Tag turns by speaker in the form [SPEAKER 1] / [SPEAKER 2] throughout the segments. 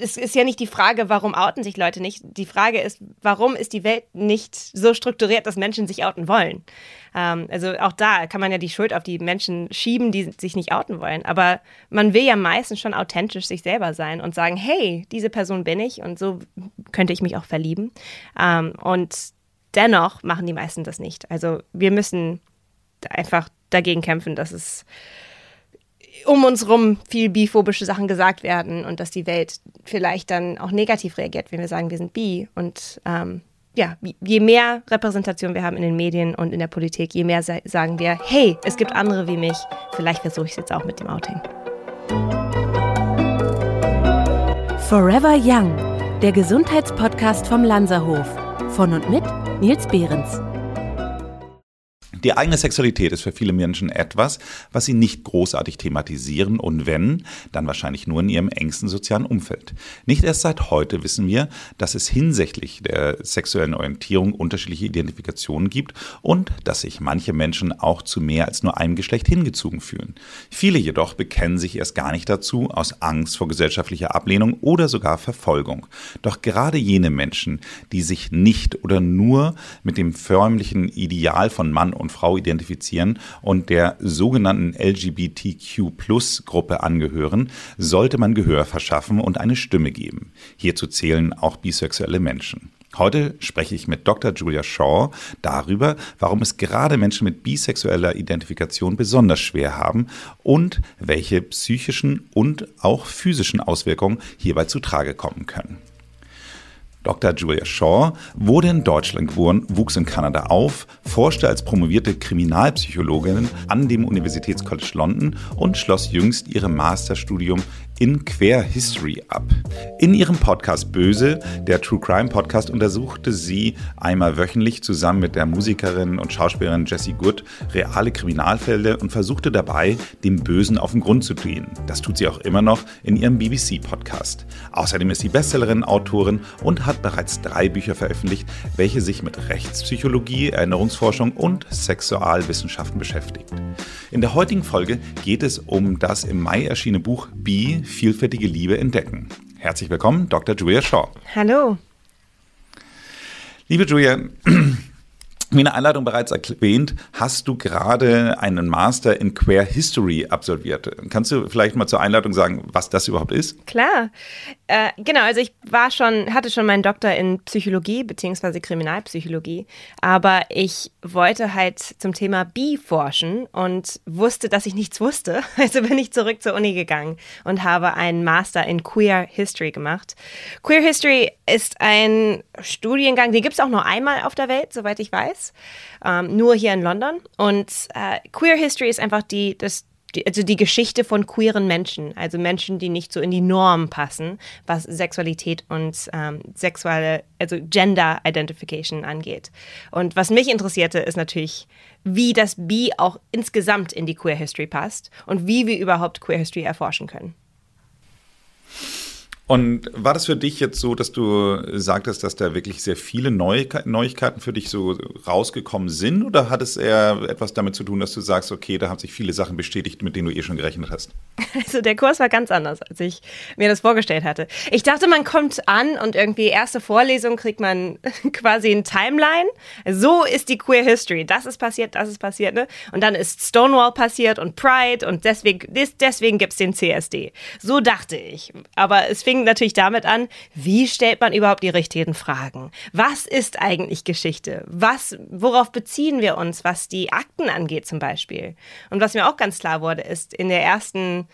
[SPEAKER 1] es ist ja nicht die Frage, warum outen sich Leute nicht. Die Frage ist, warum ist die Welt nicht so strukturiert, dass Menschen sich outen wollen? Ähm, also auch da kann man ja die Schuld auf die Menschen schieben, die sich nicht outen wollen. Aber man will ja meistens schon authentisch sich selber sein und sagen, hey, diese Person bin ich und so könnte ich mich auch verlieben. Ähm, und dennoch machen die meisten das nicht. Also wir müssen einfach dagegen kämpfen, dass es um uns rum viel biphobische Sachen gesagt werden und dass die Welt vielleicht dann auch negativ reagiert, wenn wir sagen, wir sind bi. Und ähm, ja, je mehr Repräsentation wir haben in den Medien und in der Politik, je mehr sagen wir, hey, es gibt andere wie mich. Vielleicht versuche ich es jetzt auch mit dem Outing.
[SPEAKER 2] Forever Young, der Gesundheitspodcast vom Lanzerhof. Von und mit Nils Behrens.
[SPEAKER 3] Die eigene Sexualität ist für viele Menschen etwas, was sie nicht großartig thematisieren und wenn, dann wahrscheinlich nur in ihrem engsten sozialen Umfeld. Nicht erst seit heute wissen wir, dass es hinsichtlich der sexuellen Orientierung unterschiedliche Identifikationen gibt und dass sich manche Menschen auch zu mehr als nur einem Geschlecht hingezogen fühlen. Viele jedoch bekennen sich erst gar nicht dazu aus Angst vor gesellschaftlicher Ablehnung oder sogar Verfolgung. Doch gerade jene Menschen, die sich nicht oder nur mit dem förmlichen Ideal von Mann und Frau identifizieren und der sogenannten LGBTQ-Plus-Gruppe angehören, sollte man Gehör verschaffen und eine Stimme geben. Hierzu zählen auch bisexuelle Menschen. Heute spreche ich mit Dr. Julia Shaw darüber, warum es gerade Menschen mit bisexueller Identifikation besonders schwer haben und welche psychischen und auch physischen Auswirkungen hierbei zutage kommen können. Dr. Julia Shaw wurde in Deutschland geboren, wuchs in Kanada auf, forschte als promovierte Kriminalpsychologin an dem Universitätscollege London und schloss jüngst ihrem Masterstudium in Quer History ab. In ihrem Podcast Böse, der True Crime Podcast, untersuchte sie einmal wöchentlich zusammen mit der Musikerin und Schauspielerin Jessie Good reale Kriminalfälle und versuchte dabei, dem Bösen auf den Grund zu gehen. Das tut sie auch immer noch in ihrem BBC-Podcast. Außerdem ist sie Bestsellerin, Autorin und hat bereits drei Bücher veröffentlicht, welche sich mit Rechtspsychologie, Erinnerungsforschung und Sexualwissenschaften beschäftigt. In der heutigen Folge geht es um das im Mai erschienene Buch Be vielfältige Liebe entdecken. Herzlich willkommen, Dr. Julia Shaw.
[SPEAKER 1] Hallo.
[SPEAKER 3] Liebe Julia, wie in der Einladung bereits erwähnt, hast du gerade einen Master in Queer History absolviert. Kannst du vielleicht mal zur Einladung sagen, was das überhaupt ist?
[SPEAKER 1] Klar. Äh, genau, also ich war schon, hatte schon meinen Doktor in Psychologie bzw. Kriminalpsychologie, aber ich wollte halt zum Thema Bi forschen und wusste, dass ich nichts wusste. Also bin ich zurück zur Uni gegangen und habe einen Master in Queer History gemacht. Queer History ist ein Studiengang, den gibt es auch nur einmal auf der Welt, soweit ich weiß ist, ähm, nur hier in London. Und äh, Queer History ist einfach die, das, die, also die Geschichte von queeren Menschen, also Menschen, die nicht so in die Norm passen, was Sexualität und ähm, sexuelle, also Gender Identification angeht. Und was mich interessierte, ist natürlich, wie das Bi auch insgesamt in die Queer History passt und wie wir überhaupt Queer History erforschen können.
[SPEAKER 3] Und war das für dich jetzt so, dass du sagtest, dass da wirklich sehr viele Neuigkeiten für dich so rausgekommen sind? Oder hat es eher etwas damit zu tun, dass du sagst, okay, da haben sich viele Sachen bestätigt, mit denen du eh schon gerechnet hast?
[SPEAKER 1] Also der Kurs war ganz anders, als ich mir das vorgestellt hatte. Ich dachte, man kommt an und irgendwie erste Vorlesung kriegt man quasi ein Timeline. So ist die Queer History. Das ist passiert, das ist passiert. Ne? Und dann ist Stonewall passiert und Pride und deswegen, deswegen gibt es den CSD. So dachte ich. Aber es fing fing natürlich damit an, wie stellt man überhaupt die richtigen Fragen? Was ist eigentlich Geschichte? Was, worauf beziehen wir uns, was die Akten angeht zum Beispiel? Und was mir auch ganz klar wurde, ist in der ersten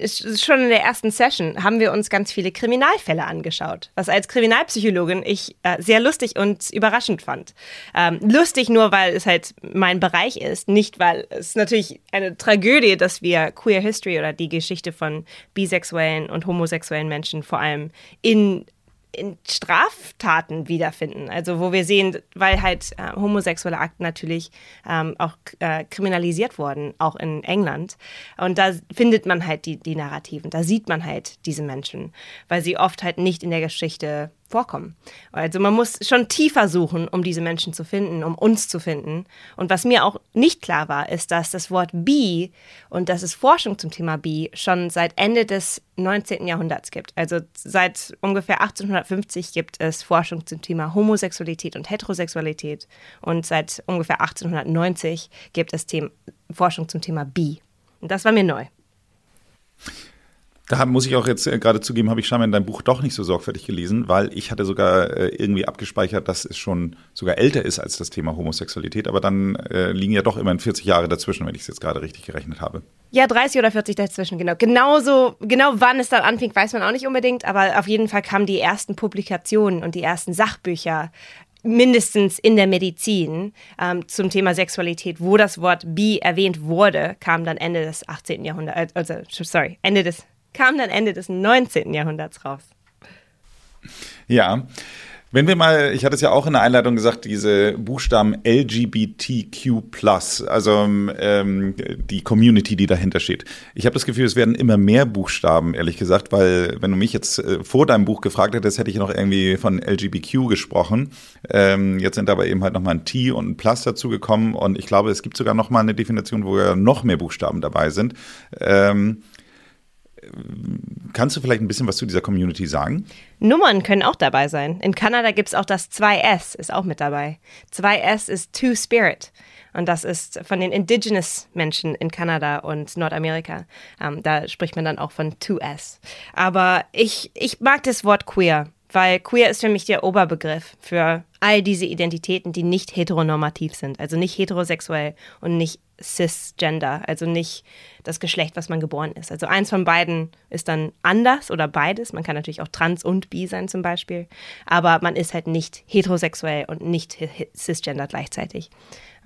[SPEAKER 1] schon in der ersten Session haben wir uns ganz viele Kriminalfälle angeschaut, was als Kriminalpsychologin ich äh, sehr lustig und überraschend fand. Ähm, lustig nur, weil es halt mein Bereich ist, nicht weil es natürlich eine Tragödie, dass wir Queer History oder die Geschichte von bisexuellen und homosexuellen Menschen vor allem in in Straftaten wiederfinden. Also wo wir sehen, weil halt äh, homosexuelle Akten natürlich ähm, auch äh, kriminalisiert wurden, auch in England. Und da findet man halt die, die Narrativen, da sieht man halt diese Menschen, weil sie oft halt nicht in der Geschichte vorkommen. Also man muss schon tiefer suchen, um diese Menschen zu finden, um uns zu finden. Und was mir auch nicht klar war, ist, dass das Wort Bi und dass es Forschung zum Thema Bi schon seit Ende des 19. Jahrhunderts gibt. Also seit ungefähr 1850 gibt es Forschung zum Thema Homosexualität und Heterosexualität. Und seit ungefähr 1890 gibt es Themen, Forschung zum Thema Bi. Und das war mir neu.
[SPEAKER 3] Da muss ich auch jetzt äh, gerade zugeben, habe ich scheinbar in deinem Buch doch nicht so sorgfältig gelesen, weil ich hatte sogar äh, irgendwie abgespeichert, dass es schon sogar älter ist als das Thema Homosexualität. Aber dann äh, liegen ja doch immerhin 40 Jahre dazwischen, wenn ich es jetzt gerade richtig gerechnet habe.
[SPEAKER 1] Ja, 30 oder 40 dazwischen, genau. Genauso, genau wann es dann anfing, weiß man auch nicht unbedingt, aber auf jeden Fall kamen die ersten Publikationen und die ersten Sachbücher mindestens in der Medizin ähm, zum Thema Sexualität, wo das Wort bi erwähnt wurde, kam dann Ende des 18. Jahrhunderts, also sorry, Ende des kam dann Ende des 19. Jahrhunderts raus.
[SPEAKER 3] Ja. Wenn wir mal, ich hatte es ja auch in der Einleitung gesagt, diese Buchstaben LGBTQ+, also ähm, die Community, die dahinter steht. Ich habe das Gefühl, es werden immer mehr Buchstaben, ehrlich gesagt, weil wenn du mich jetzt äh, vor deinem Buch gefragt hättest, hätte ich noch irgendwie von LGBTQ gesprochen. Ähm, jetzt sind aber eben halt nochmal ein T und ein Plus dazu gekommen und ich glaube, es gibt sogar nochmal eine Definition, wo ja noch mehr Buchstaben dabei sind. Ähm, Kannst du vielleicht ein bisschen was zu dieser Community sagen?
[SPEAKER 1] Nummern können auch dabei sein. In Kanada gibt es auch das 2S, ist auch mit dabei. 2S ist Two Spirit. Und das ist von den Indigenous Menschen in Kanada und Nordamerika. Ähm, da spricht man dann auch von 2S. Aber ich, ich mag das Wort queer, weil queer ist für mich der Oberbegriff für all diese Identitäten, die nicht heteronormativ sind. Also nicht heterosexuell und nicht cisgender, also nicht das Geschlecht, was man geboren ist. Also eins von beiden ist dann anders oder beides. Man kann natürlich auch trans und bi sein zum Beispiel, aber man ist halt nicht heterosexuell und nicht cisgender gleichzeitig.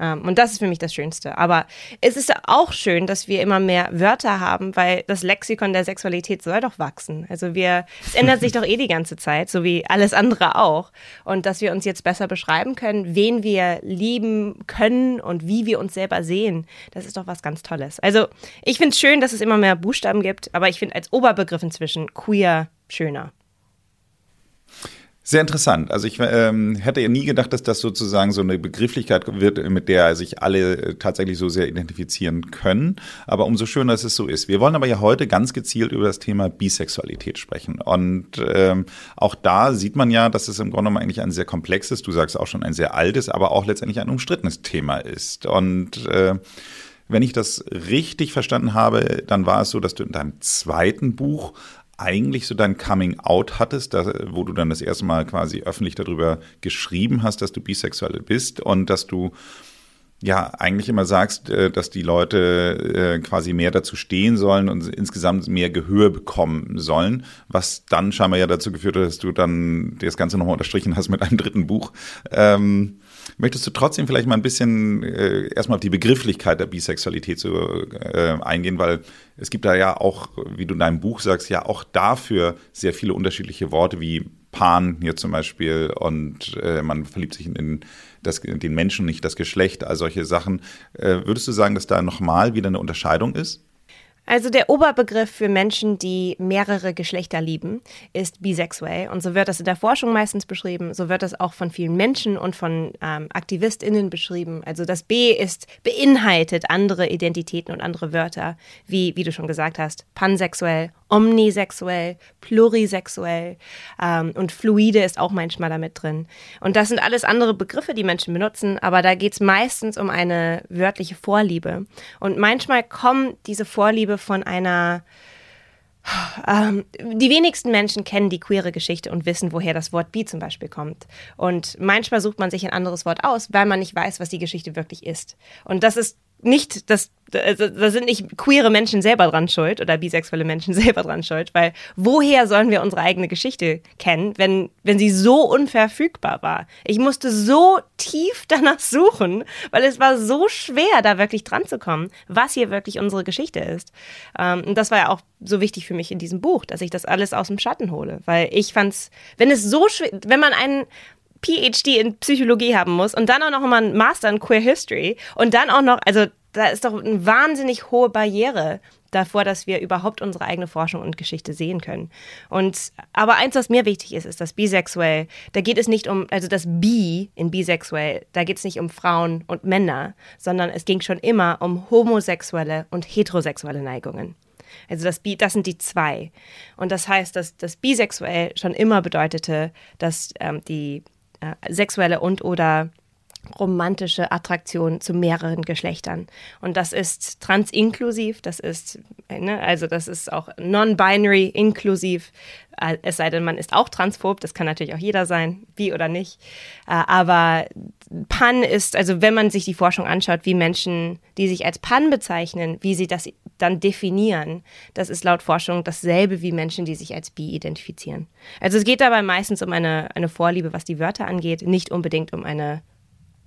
[SPEAKER 1] Ähm, und das ist für mich das Schönste. Aber es ist auch schön, dass wir immer mehr Wörter haben, weil das Lexikon der Sexualität soll doch wachsen. Also wir, es ändert sich doch eh die ganze Zeit, so wie alles andere auch. Und dass wir uns jetzt besser beschreiben können, wen wir lieben können und wie wir uns selber sehen, das ist doch was ganz Tolles. Also ich finde es schön, dass es immer mehr Buchstaben gibt, aber ich finde als Oberbegriff inzwischen queer schöner.
[SPEAKER 3] Sehr interessant. Also ich ähm, hätte ja nie gedacht, dass das sozusagen so eine Begrifflichkeit wird, mit der sich alle äh, tatsächlich so sehr identifizieren können. Aber umso schöner, dass es so ist. Wir wollen aber ja heute ganz gezielt über das Thema Bisexualität sprechen. Und ähm, auch da sieht man ja, dass es im Grunde genommen eigentlich ein sehr komplexes, du sagst auch schon ein sehr altes, aber auch letztendlich ein umstrittenes Thema ist. Und äh, wenn ich das richtig verstanden habe, dann war es so, dass du in deinem zweiten Buch eigentlich so dein Coming Out hattest, da, wo du dann das erste Mal quasi öffentlich darüber geschrieben hast, dass du bisexuell bist und dass du ja eigentlich immer sagst, äh, dass die Leute äh, quasi mehr dazu stehen sollen und insgesamt mehr Gehör bekommen sollen, was dann scheinbar ja dazu geführt hat, dass du dann das Ganze nochmal unterstrichen hast mit einem dritten Buch. Ähm, möchtest du trotzdem vielleicht mal ein bisschen äh, erstmal auf die Begrifflichkeit der Bisexualität so, äh, eingehen, weil es gibt da ja auch, wie du in deinem Buch sagst, ja auch dafür sehr viele unterschiedliche Worte wie Pan hier zum Beispiel und äh, man verliebt sich in den, das, den Menschen, nicht das Geschlecht, all solche Sachen. Äh, würdest du sagen, dass da nochmal wieder eine Unterscheidung ist?
[SPEAKER 1] Also der Oberbegriff für Menschen, die mehrere Geschlechter lieben, ist bisexuell. Und so wird das in der Forschung meistens beschrieben. So wird das auch von vielen Menschen und von ähm, AktivistInnen beschrieben. Also das B ist beinhaltet andere Identitäten und andere Wörter, wie, wie du schon gesagt hast, pansexuell, omnisexuell, plurisexuell ähm, und fluide ist auch manchmal damit drin. Und das sind alles andere Begriffe, die Menschen benutzen, aber da geht es meistens um eine wörtliche Vorliebe. Und manchmal kommt diese Vorliebe von einer ähm, die wenigsten Menschen kennen die queere Geschichte und wissen, woher das Wort bi zum Beispiel kommt. Und manchmal sucht man sich ein anderes Wort aus, weil man nicht weiß, was die Geschichte wirklich ist. Und das ist nicht das also, da sind nicht queere Menschen selber dran schuld oder bisexuelle Menschen selber dran schuld, weil woher sollen wir unsere eigene Geschichte kennen, wenn, wenn sie so unverfügbar war? Ich musste so tief danach suchen, weil es war so schwer, da wirklich dran zu kommen, was hier wirklich unsere Geschichte ist. Ähm, und das war ja auch so wichtig für mich in diesem Buch, dass ich das alles aus dem Schatten hole, weil ich fand's, wenn es so schwer, wenn man einen PhD in Psychologie haben muss und dann auch noch mal einen Master in Queer History und dann auch noch, also da ist doch eine wahnsinnig hohe Barriere, davor, dass wir überhaupt unsere eigene Forschung und Geschichte sehen können. Und aber eins, was mir wichtig ist, ist, dass bisexuell, da geht es nicht um, also das Bi in bisexuell, da geht es nicht um Frauen und Männer, sondern es ging schon immer um homosexuelle und heterosexuelle Neigungen. Also das Bi, das sind die zwei. Und das heißt, dass das bisexuell schon immer bedeutete, dass ähm, die sexuelle und oder romantische Attraktion zu mehreren Geschlechtern. Und das ist transinklusiv, das ist, ne, also das ist auch non-binary inklusiv, äh, es sei denn, man ist auch transphob, das kann natürlich auch jeder sein, wie oder nicht. Äh, aber Pan ist, also wenn man sich die Forschung anschaut, wie Menschen, die sich als Pan bezeichnen, wie sie das dann definieren, das ist laut Forschung dasselbe wie Menschen, die sich als Bi identifizieren. Also es geht dabei meistens um eine, eine Vorliebe, was die Wörter angeht, nicht unbedingt um eine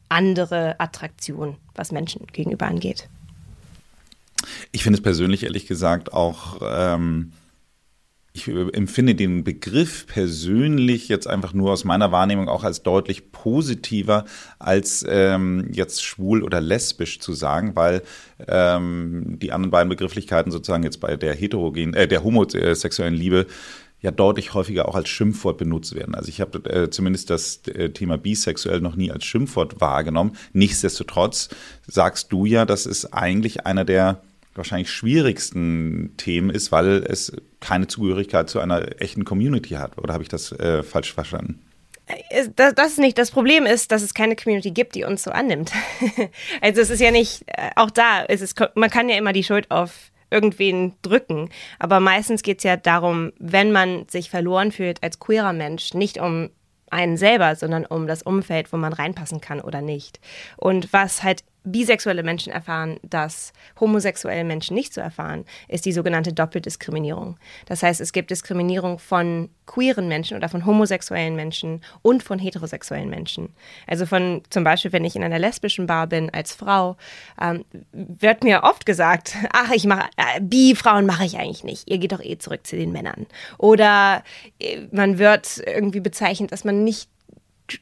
[SPEAKER 1] andere Attraktion, was Menschen gegenüber angeht.
[SPEAKER 3] Ich finde es persönlich ehrlich gesagt auch, ähm, ich empfinde den Begriff persönlich jetzt einfach nur aus meiner Wahrnehmung auch als deutlich positiver, als ähm, jetzt schwul oder lesbisch zu sagen, weil ähm, die anderen beiden Begrifflichkeiten sozusagen jetzt bei der heterogen, äh, der homosexuellen Liebe ja deutlich häufiger auch als Schimpfwort benutzt werden. Also ich habe äh, zumindest das äh, Thema bisexuell noch nie als Schimpfwort wahrgenommen. Nichtsdestotrotz sagst du ja, das ist eigentlich einer der wahrscheinlich schwierigsten Themen ist, weil es keine Zugehörigkeit zu einer echten Community hat. Oder habe ich das äh, falsch verstanden?
[SPEAKER 1] Äh, das, das, ist nicht. Das Problem ist, dass es keine Community gibt, die uns so annimmt. also es ist ja nicht, äh, auch da, es ist, man kann ja immer die Schuld auf irgendwen drücken. Aber meistens geht es ja darum, wenn man sich verloren fühlt als queerer Mensch, nicht um einen selber, sondern um das Umfeld, wo man reinpassen kann oder nicht. Und was halt bisexuelle Menschen erfahren, das homosexuelle Menschen nicht zu erfahren, ist die sogenannte Doppeldiskriminierung. Das heißt, es gibt Diskriminierung von queeren Menschen oder von homosexuellen Menschen und von heterosexuellen Menschen. Also von zum Beispiel, wenn ich in einer lesbischen Bar bin als Frau, ähm, wird mir oft gesagt, ach, ich mache äh, Bi-Frauen mache ich eigentlich nicht. Ihr geht doch eh zurück zu den Männern. Oder äh, man wird irgendwie bezeichnet, dass man nicht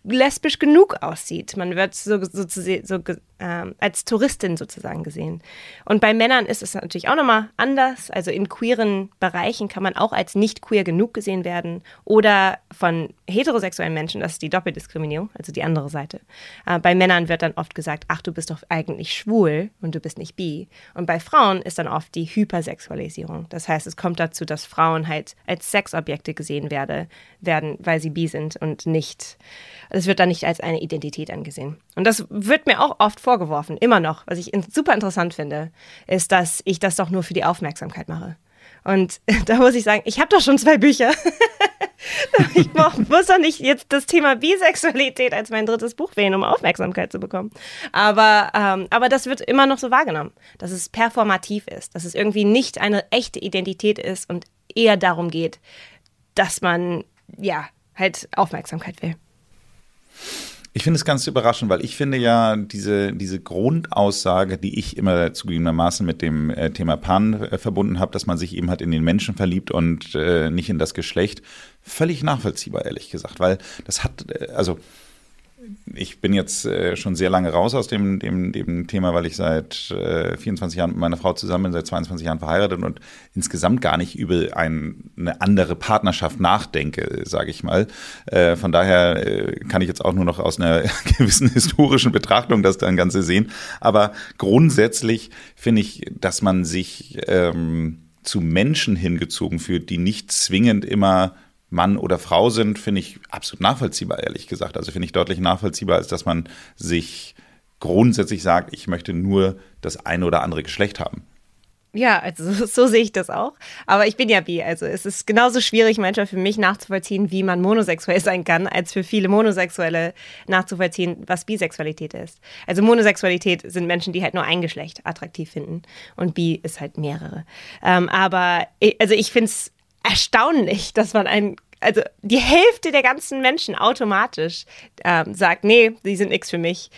[SPEAKER 1] lesbisch genug aussieht. Man wird so, so, so, so ähm, als Touristin sozusagen gesehen. Und bei Männern ist es natürlich auch nochmal anders. Also in queeren Bereichen kann man auch als nicht queer genug gesehen werden oder von heterosexuellen Menschen, das ist die Doppeldiskriminierung, also die andere Seite. Äh, bei Männern wird dann oft gesagt, ach, du bist doch eigentlich schwul und du bist nicht bi. Und bei Frauen ist dann oft die Hypersexualisierung. Das heißt, es kommt dazu, dass Frauen halt als Sexobjekte gesehen werde, werden, weil sie bi sind und nicht, es wird dann nicht als eine Identität angesehen. Und das wird mir auch oft vorgeworfen, immer noch, was ich super interessant finde, ist, dass ich das doch nur für die Aufmerksamkeit mache. Und da muss ich sagen, ich habe doch schon zwei Bücher. ich muss doch nicht jetzt das Thema Bisexualität als mein drittes Buch wählen, um Aufmerksamkeit zu bekommen. Aber, ähm, aber das wird immer noch so wahrgenommen, dass es performativ ist, dass es irgendwie nicht eine echte Identität ist und eher darum geht, dass man ja halt Aufmerksamkeit will.
[SPEAKER 3] Ich finde es ganz überraschend, weil ich finde ja diese, diese Grundaussage, die ich immer zugegebenermaßen mit dem äh, Thema Pan äh, verbunden habe, dass man sich eben halt in den Menschen verliebt und äh, nicht in das Geschlecht, völlig nachvollziehbar, ehrlich gesagt. Weil das hat, äh, also ich bin jetzt äh, schon sehr lange raus aus dem, dem, dem Thema, weil ich seit äh, 24 Jahren mit meiner Frau zusammen bin, seit 22 Jahren verheiratet und insgesamt gar nicht über ein, eine andere Partnerschaft nachdenke, sage ich mal. Äh, von daher äh, kann ich jetzt auch nur noch aus einer gewissen historischen Betrachtung das dann Ganze sehen. Aber grundsätzlich finde ich, dass man sich ähm, zu Menschen hingezogen fühlt, die nicht zwingend immer Mann oder Frau sind, finde ich absolut nachvollziehbar, ehrlich gesagt. Also finde ich deutlich nachvollziehbar, als dass man sich grundsätzlich sagt, ich möchte nur das eine oder andere Geschlecht haben.
[SPEAKER 1] Ja, also so, sehe ich das auch. Aber ich bin ja bi. Also es ist genauso schwierig manchmal für mich nachzuvollziehen, wie man monosexuell sein kann, als für viele Monosexuelle nachzuvollziehen, was Bisexualität ist. Also Monosexualität sind Menschen, die halt nur ein Geschlecht attraktiv finden und bi ist halt mehrere. Ähm, aber ich, also ich finde es erstaunlich, dass man ein also die Hälfte der ganzen Menschen automatisch ähm, sagt, nee, die sind nichts für mich.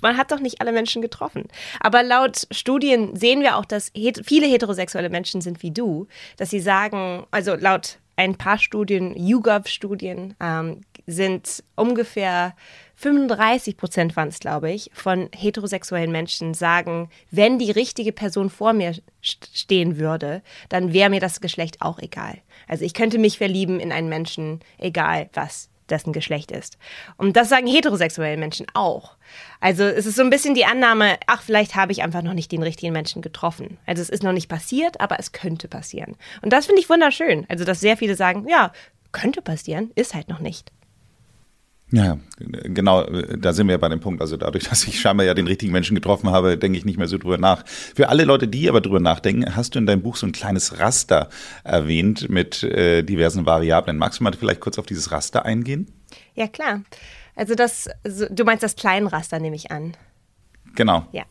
[SPEAKER 1] Man hat doch nicht alle Menschen getroffen. Aber laut Studien sehen wir auch, dass het viele heterosexuelle Menschen sind wie du, dass sie sagen, also laut ein paar Studien, YouGov-Studien, ähm, sind ungefähr 35 Prozent waren es, glaube ich, von heterosexuellen Menschen sagen, wenn die richtige Person vor mir stehen würde, dann wäre mir das Geschlecht auch egal. Also ich könnte mich verlieben in einen Menschen, egal was dessen Geschlecht ist. Und das sagen heterosexuelle Menschen auch. Also es ist so ein bisschen die Annahme, ach, vielleicht habe ich einfach noch nicht den richtigen Menschen getroffen. Also es ist noch nicht passiert, aber es könnte passieren. Und das finde ich wunderschön. Also dass sehr viele sagen, ja, könnte passieren, ist halt noch nicht.
[SPEAKER 3] Ja, genau, da sind wir bei dem Punkt. Also dadurch, dass ich scheinbar ja den richtigen Menschen getroffen habe, denke ich nicht mehr so drüber nach. Für alle Leute, die aber drüber nachdenken, hast du in deinem Buch so ein kleines Raster erwähnt mit äh, diversen Variablen. Magst du mal vielleicht kurz auf dieses Raster eingehen?
[SPEAKER 1] Ja, klar. Also das, du meinst das Kleinraster, nehme ich an.
[SPEAKER 3] Genau.
[SPEAKER 1] Ja.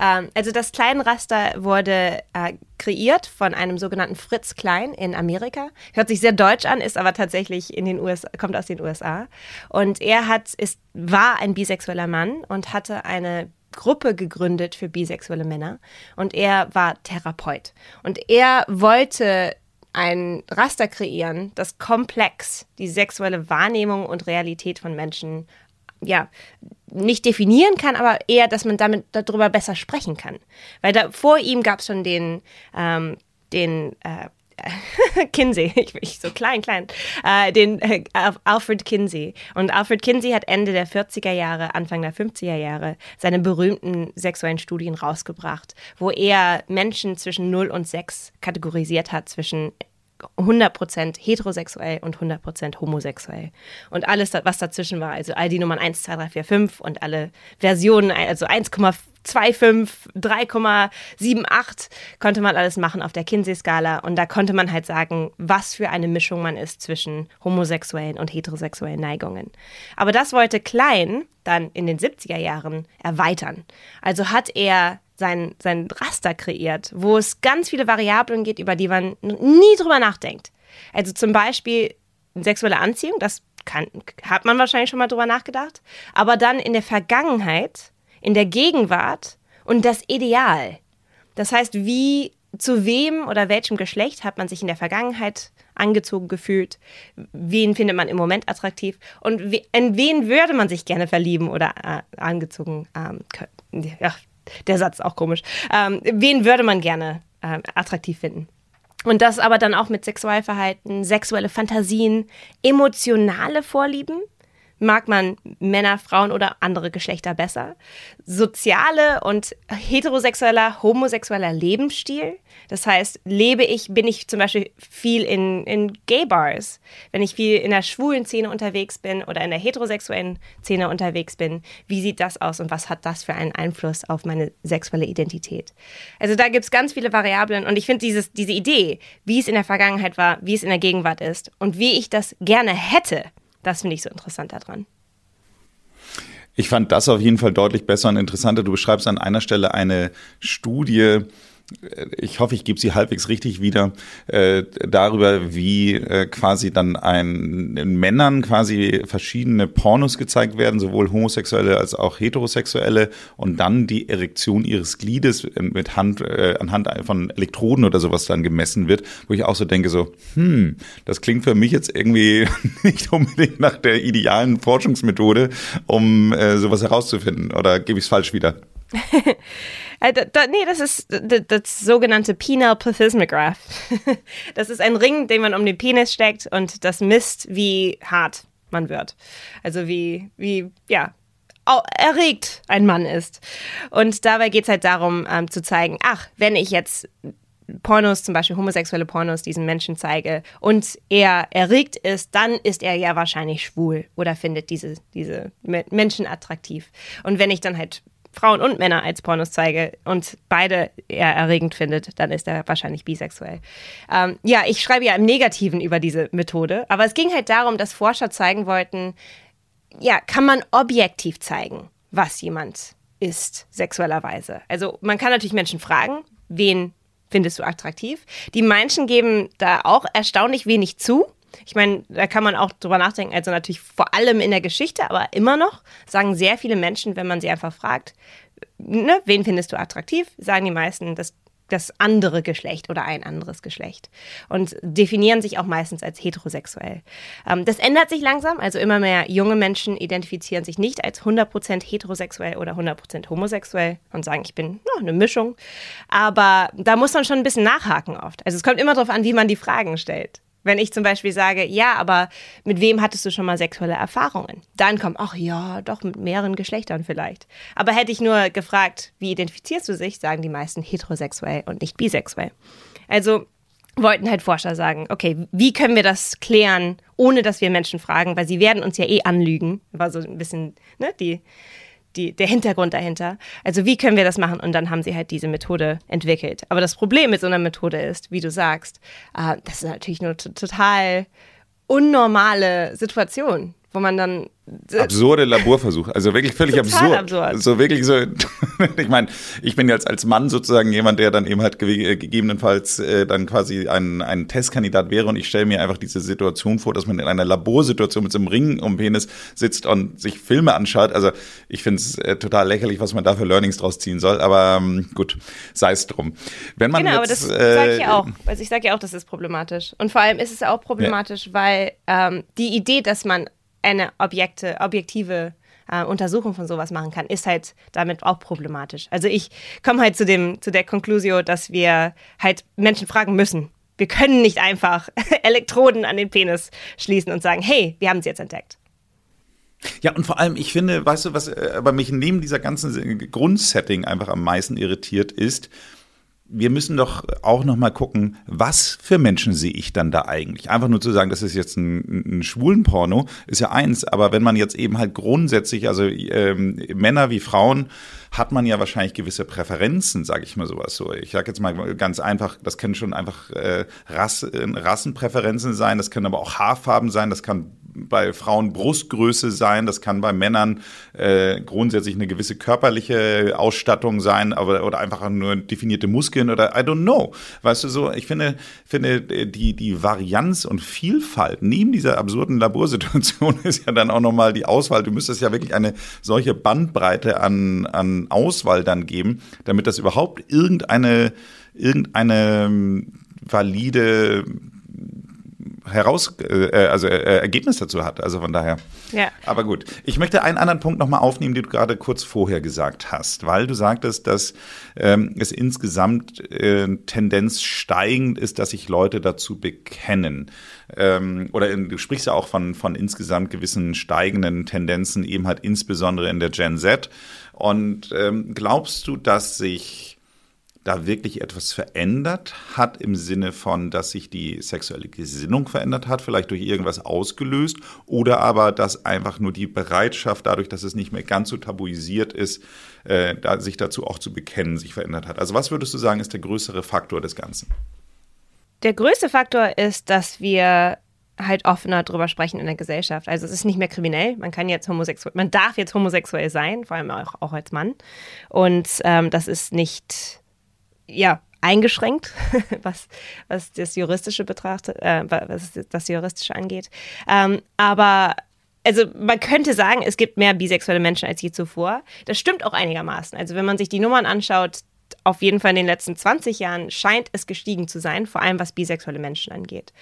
[SPEAKER 1] Ähm, also das Kleinraster wurde äh, kreiert von einem sogenannten Fritz Klein in Amerika. Hört sich sehr deutsch an, ist aber tatsächlich in den USA, kommt aus den USA. Und er hat, ist, war ein bisexueller Mann und hatte eine Gruppe gegründet für bisexuelle Männer. Und er war Therapeut. Und er wollte ein Raster kreieren, das komplex die sexuelle Wahrnehmung und Realität von Menschen ja, nicht definieren kann, aber eher, dass man damit darüber besser sprechen kann. Weil da, vor ihm gab es schon den, ähm, den äh, Kinsey, ich bin so klein, klein, äh, den äh, Alfred Kinsey. Und Alfred Kinsey hat Ende der 40er Jahre, Anfang der 50er Jahre seine berühmten sexuellen Studien rausgebracht, wo er Menschen zwischen 0 und 6 kategorisiert hat, zwischen 100% heterosexuell und 100% homosexuell. Und alles, was dazwischen war, also all die Nummern 1, 2, 3, 4, 5 und alle Versionen, also 1,25, 3,78, konnte man alles machen auf der Kinsey-Skala. Und da konnte man halt sagen, was für eine Mischung man ist zwischen homosexuellen und heterosexuellen Neigungen. Aber das wollte Klein dann in den 70er Jahren erweitern. Also hat er sein, sein Raster kreiert, wo es ganz viele Variablen gibt, über die man nie drüber nachdenkt. Also zum Beispiel sexuelle Anziehung, das kann, hat man wahrscheinlich schon mal drüber nachgedacht, aber dann in der Vergangenheit, in der Gegenwart und das Ideal. Das heißt, wie zu wem oder welchem Geschlecht hat man sich in der Vergangenheit angezogen gefühlt? Wen findet man im Moment attraktiv? Und in wen würde man sich gerne verlieben oder äh, angezogen ähm, ja, der Satz ist auch komisch. Ähm, wen würde man gerne ähm, attraktiv finden? Und das aber dann auch mit Sexualverhalten, sexuelle Fantasien, emotionale Vorlieben mag man Männer, Frauen oder andere Geschlechter besser. Soziale und heterosexueller, homosexueller Lebensstil. Das heißt, lebe ich, bin ich zum Beispiel viel in, in Gay-Bars, wenn ich viel in der schwulen Szene unterwegs bin oder in der heterosexuellen Szene unterwegs bin, wie sieht das aus und was hat das für einen Einfluss auf meine sexuelle Identität? Also da gibt es ganz viele Variablen und ich finde diese Idee, wie es in der Vergangenheit war, wie es in der Gegenwart ist und wie ich das gerne hätte, das finde ich so interessant daran.
[SPEAKER 3] Ich fand das auf jeden Fall deutlich besser und interessanter. Du beschreibst an einer Stelle eine Studie, ich hoffe, ich gebe sie halbwegs richtig wieder, äh, darüber, wie äh, quasi dann ein, in Männern quasi verschiedene Pornos gezeigt werden, sowohl homosexuelle als auch heterosexuelle, und dann die Erektion ihres Gliedes mit Hand, äh, anhand von Elektroden oder sowas dann gemessen wird, wo ich auch so denke, so, hm, das klingt für mich jetzt irgendwie nicht unbedingt nach der idealen Forschungsmethode, um äh, sowas herauszufinden. Oder gebe ich es falsch wieder?
[SPEAKER 1] Äh, da, nee, das ist das, das sogenannte Penile Plethysmograph. das ist ein Ring, den man um den Penis steckt und das misst, wie hart man wird. Also wie, wie, ja, erregt ein Mann ist. Und dabei geht es halt darum, ähm, zu zeigen, ach, wenn ich jetzt Pornos, zum Beispiel homosexuelle Pornos, diesen Menschen zeige und er erregt ist, dann ist er ja wahrscheinlich schwul oder findet diese, diese Menschen attraktiv. Und wenn ich dann halt Frauen und Männer als Pornos zeige und beide er erregend findet, dann ist er wahrscheinlich bisexuell. Ähm, ja, ich schreibe ja im Negativen über diese Methode, aber es ging halt darum, dass Forscher zeigen wollten, ja, kann man objektiv zeigen, was jemand ist, sexuellerweise. Also man kann natürlich Menschen fragen, wen findest du attraktiv? Die Menschen geben da auch erstaunlich wenig zu. Ich meine, da kann man auch drüber nachdenken, also natürlich vor allem in der Geschichte, aber immer noch sagen sehr viele Menschen, wenn man sie einfach fragt, ne, wen findest du attraktiv, sagen die meisten, dass das andere Geschlecht oder ein anderes Geschlecht und definieren sich auch meistens als heterosexuell. Ähm, das ändert sich langsam, also immer mehr junge Menschen identifizieren sich nicht als 100% heterosexuell oder 100% homosexuell und sagen, ich bin ja, eine Mischung. Aber da muss man schon ein bisschen nachhaken oft. Also es kommt immer darauf an, wie man die Fragen stellt. Wenn ich zum Beispiel sage, ja, aber mit wem hattest du schon mal sexuelle Erfahrungen? Dann kommt, ach ja, doch mit mehreren Geschlechtern vielleicht. Aber hätte ich nur gefragt, wie identifizierst du dich, sagen die meisten heterosexuell und nicht bisexuell. Also wollten halt Forscher sagen, okay, wie können wir das klären, ohne dass wir Menschen fragen, weil sie werden uns ja eh anlügen. War so ein bisschen ne, die, die, der Hintergrund dahinter. Also wie können wir das machen? Und dann haben sie halt diese Methode entwickelt. Aber das Problem mit so einer Methode ist, wie du sagst, äh, das ist natürlich nur total unnormale Situation wo man dann.
[SPEAKER 3] Absurde Laborversuche, also wirklich völlig absurd. absurd. So wirklich so, ich meine, ich bin jetzt als Mann sozusagen jemand, der dann eben halt äh, gegebenenfalls äh, dann quasi ein, ein Testkandidat wäre und ich stelle mir einfach diese Situation vor, dass man in einer Laborsituation mit so einem Ring um Penis sitzt und sich Filme anschaut. Also ich finde es äh, total lächerlich, was man da für Learnings draus ziehen soll, aber ähm, gut, sei es drum.
[SPEAKER 1] Wenn man genau, jetzt, aber das äh, sage ich ja auch. Also ich sage ja auch, das ist problematisch. Und vor allem ist es auch problematisch, ja. weil ähm, die Idee, dass man eine Objekte, objektive äh, Untersuchung von sowas machen kann, ist halt damit auch problematisch. Also ich komme halt zu dem, zu der Konklusion, dass wir halt Menschen fragen müssen. Wir können nicht einfach Elektroden an den Penis schließen und sagen, hey, wir haben es jetzt entdeckt.
[SPEAKER 3] Ja, und vor allem, ich finde, weißt du, was äh, aber mich neben dieser ganzen Grundsetting einfach am meisten irritiert ist, wir müssen doch auch noch mal gucken, was für Menschen sehe ich dann da eigentlich? Einfach nur zu sagen, das ist jetzt ein, ein schwulen Porno, ist ja eins. Aber wenn man jetzt eben halt grundsätzlich, also ähm, Männer wie Frauen, hat man ja wahrscheinlich gewisse Präferenzen, sage ich mal sowas so. Ich sage jetzt mal ganz einfach, das können schon einfach äh, Rass, äh, Rassenpräferenzen sein, das können aber auch Haarfarben sein, das kann bei Frauen Brustgröße sein, das kann bei Männern äh, grundsätzlich eine gewisse körperliche Ausstattung sein, aber oder einfach nur definierte Muskeln oder I don't know. Weißt du so, ich finde, finde die, die Varianz und Vielfalt neben dieser absurden Laborsituation ist ja dann auch nochmal die Auswahl. Du müsstest ja wirklich eine solche Bandbreite an, an Auswahl dann geben, damit das überhaupt irgendeine, irgendeine ähm, valide heraus, äh, äh, also äh, Ergebnis dazu hat. Also von daher. Ja. Aber gut. Ich möchte einen anderen Punkt nochmal aufnehmen, den du gerade kurz vorher gesagt hast, weil du sagtest, dass ähm, es insgesamt äh, Tendenz steigend ist, dass sich Leute dazu bekennen. Ähm, oder in, du sprichst ja auch von, von insgesamt gewissen steigenden Tendenzen, eben halt insbesondere in der Gen Z. Und ähm, glaubst du, dass sich da wirklich etwas verändert hat im Sinne von, dass sich die sexuelle Gesinnung verändert hat, vielleicht durch irgendwas ausgelöst, oder aber, dass einfach nur die Bereitschaft, dadurch, dass es nicht mehr ganz so tabuisiert ist, äh, da, sich dazu auch zu bekennen, sich verändert hat. Also was würdest du sagen, ist der größere Faktor des Ganzen?
[SPEAKER 1] Der größte Faktor ist, dass wir halt offener drüber sprechen in der Gesellschaft. Also es ist nicht mehr kriminell. Man kann jetzt homosexuell, man darf jetzt homosexuell sein, vor allem auch, auch als Mann. Und ähm, das ist nicht ja, eingeschränkt, was, was das Juristische betrachtet, äh, was das Juristische angeht. Ähm, aber also man könnte sagen, es gibt mehr bisexuelle Menschen als je zuvor. Das stimmt auch einigermaßen. Also wenn man sich die Nummern anschaut, auf jeden Fall in den letzten 20 Jahren scheint es gestiegen zu sein, vor allem was bisexuelle Menschen angeht.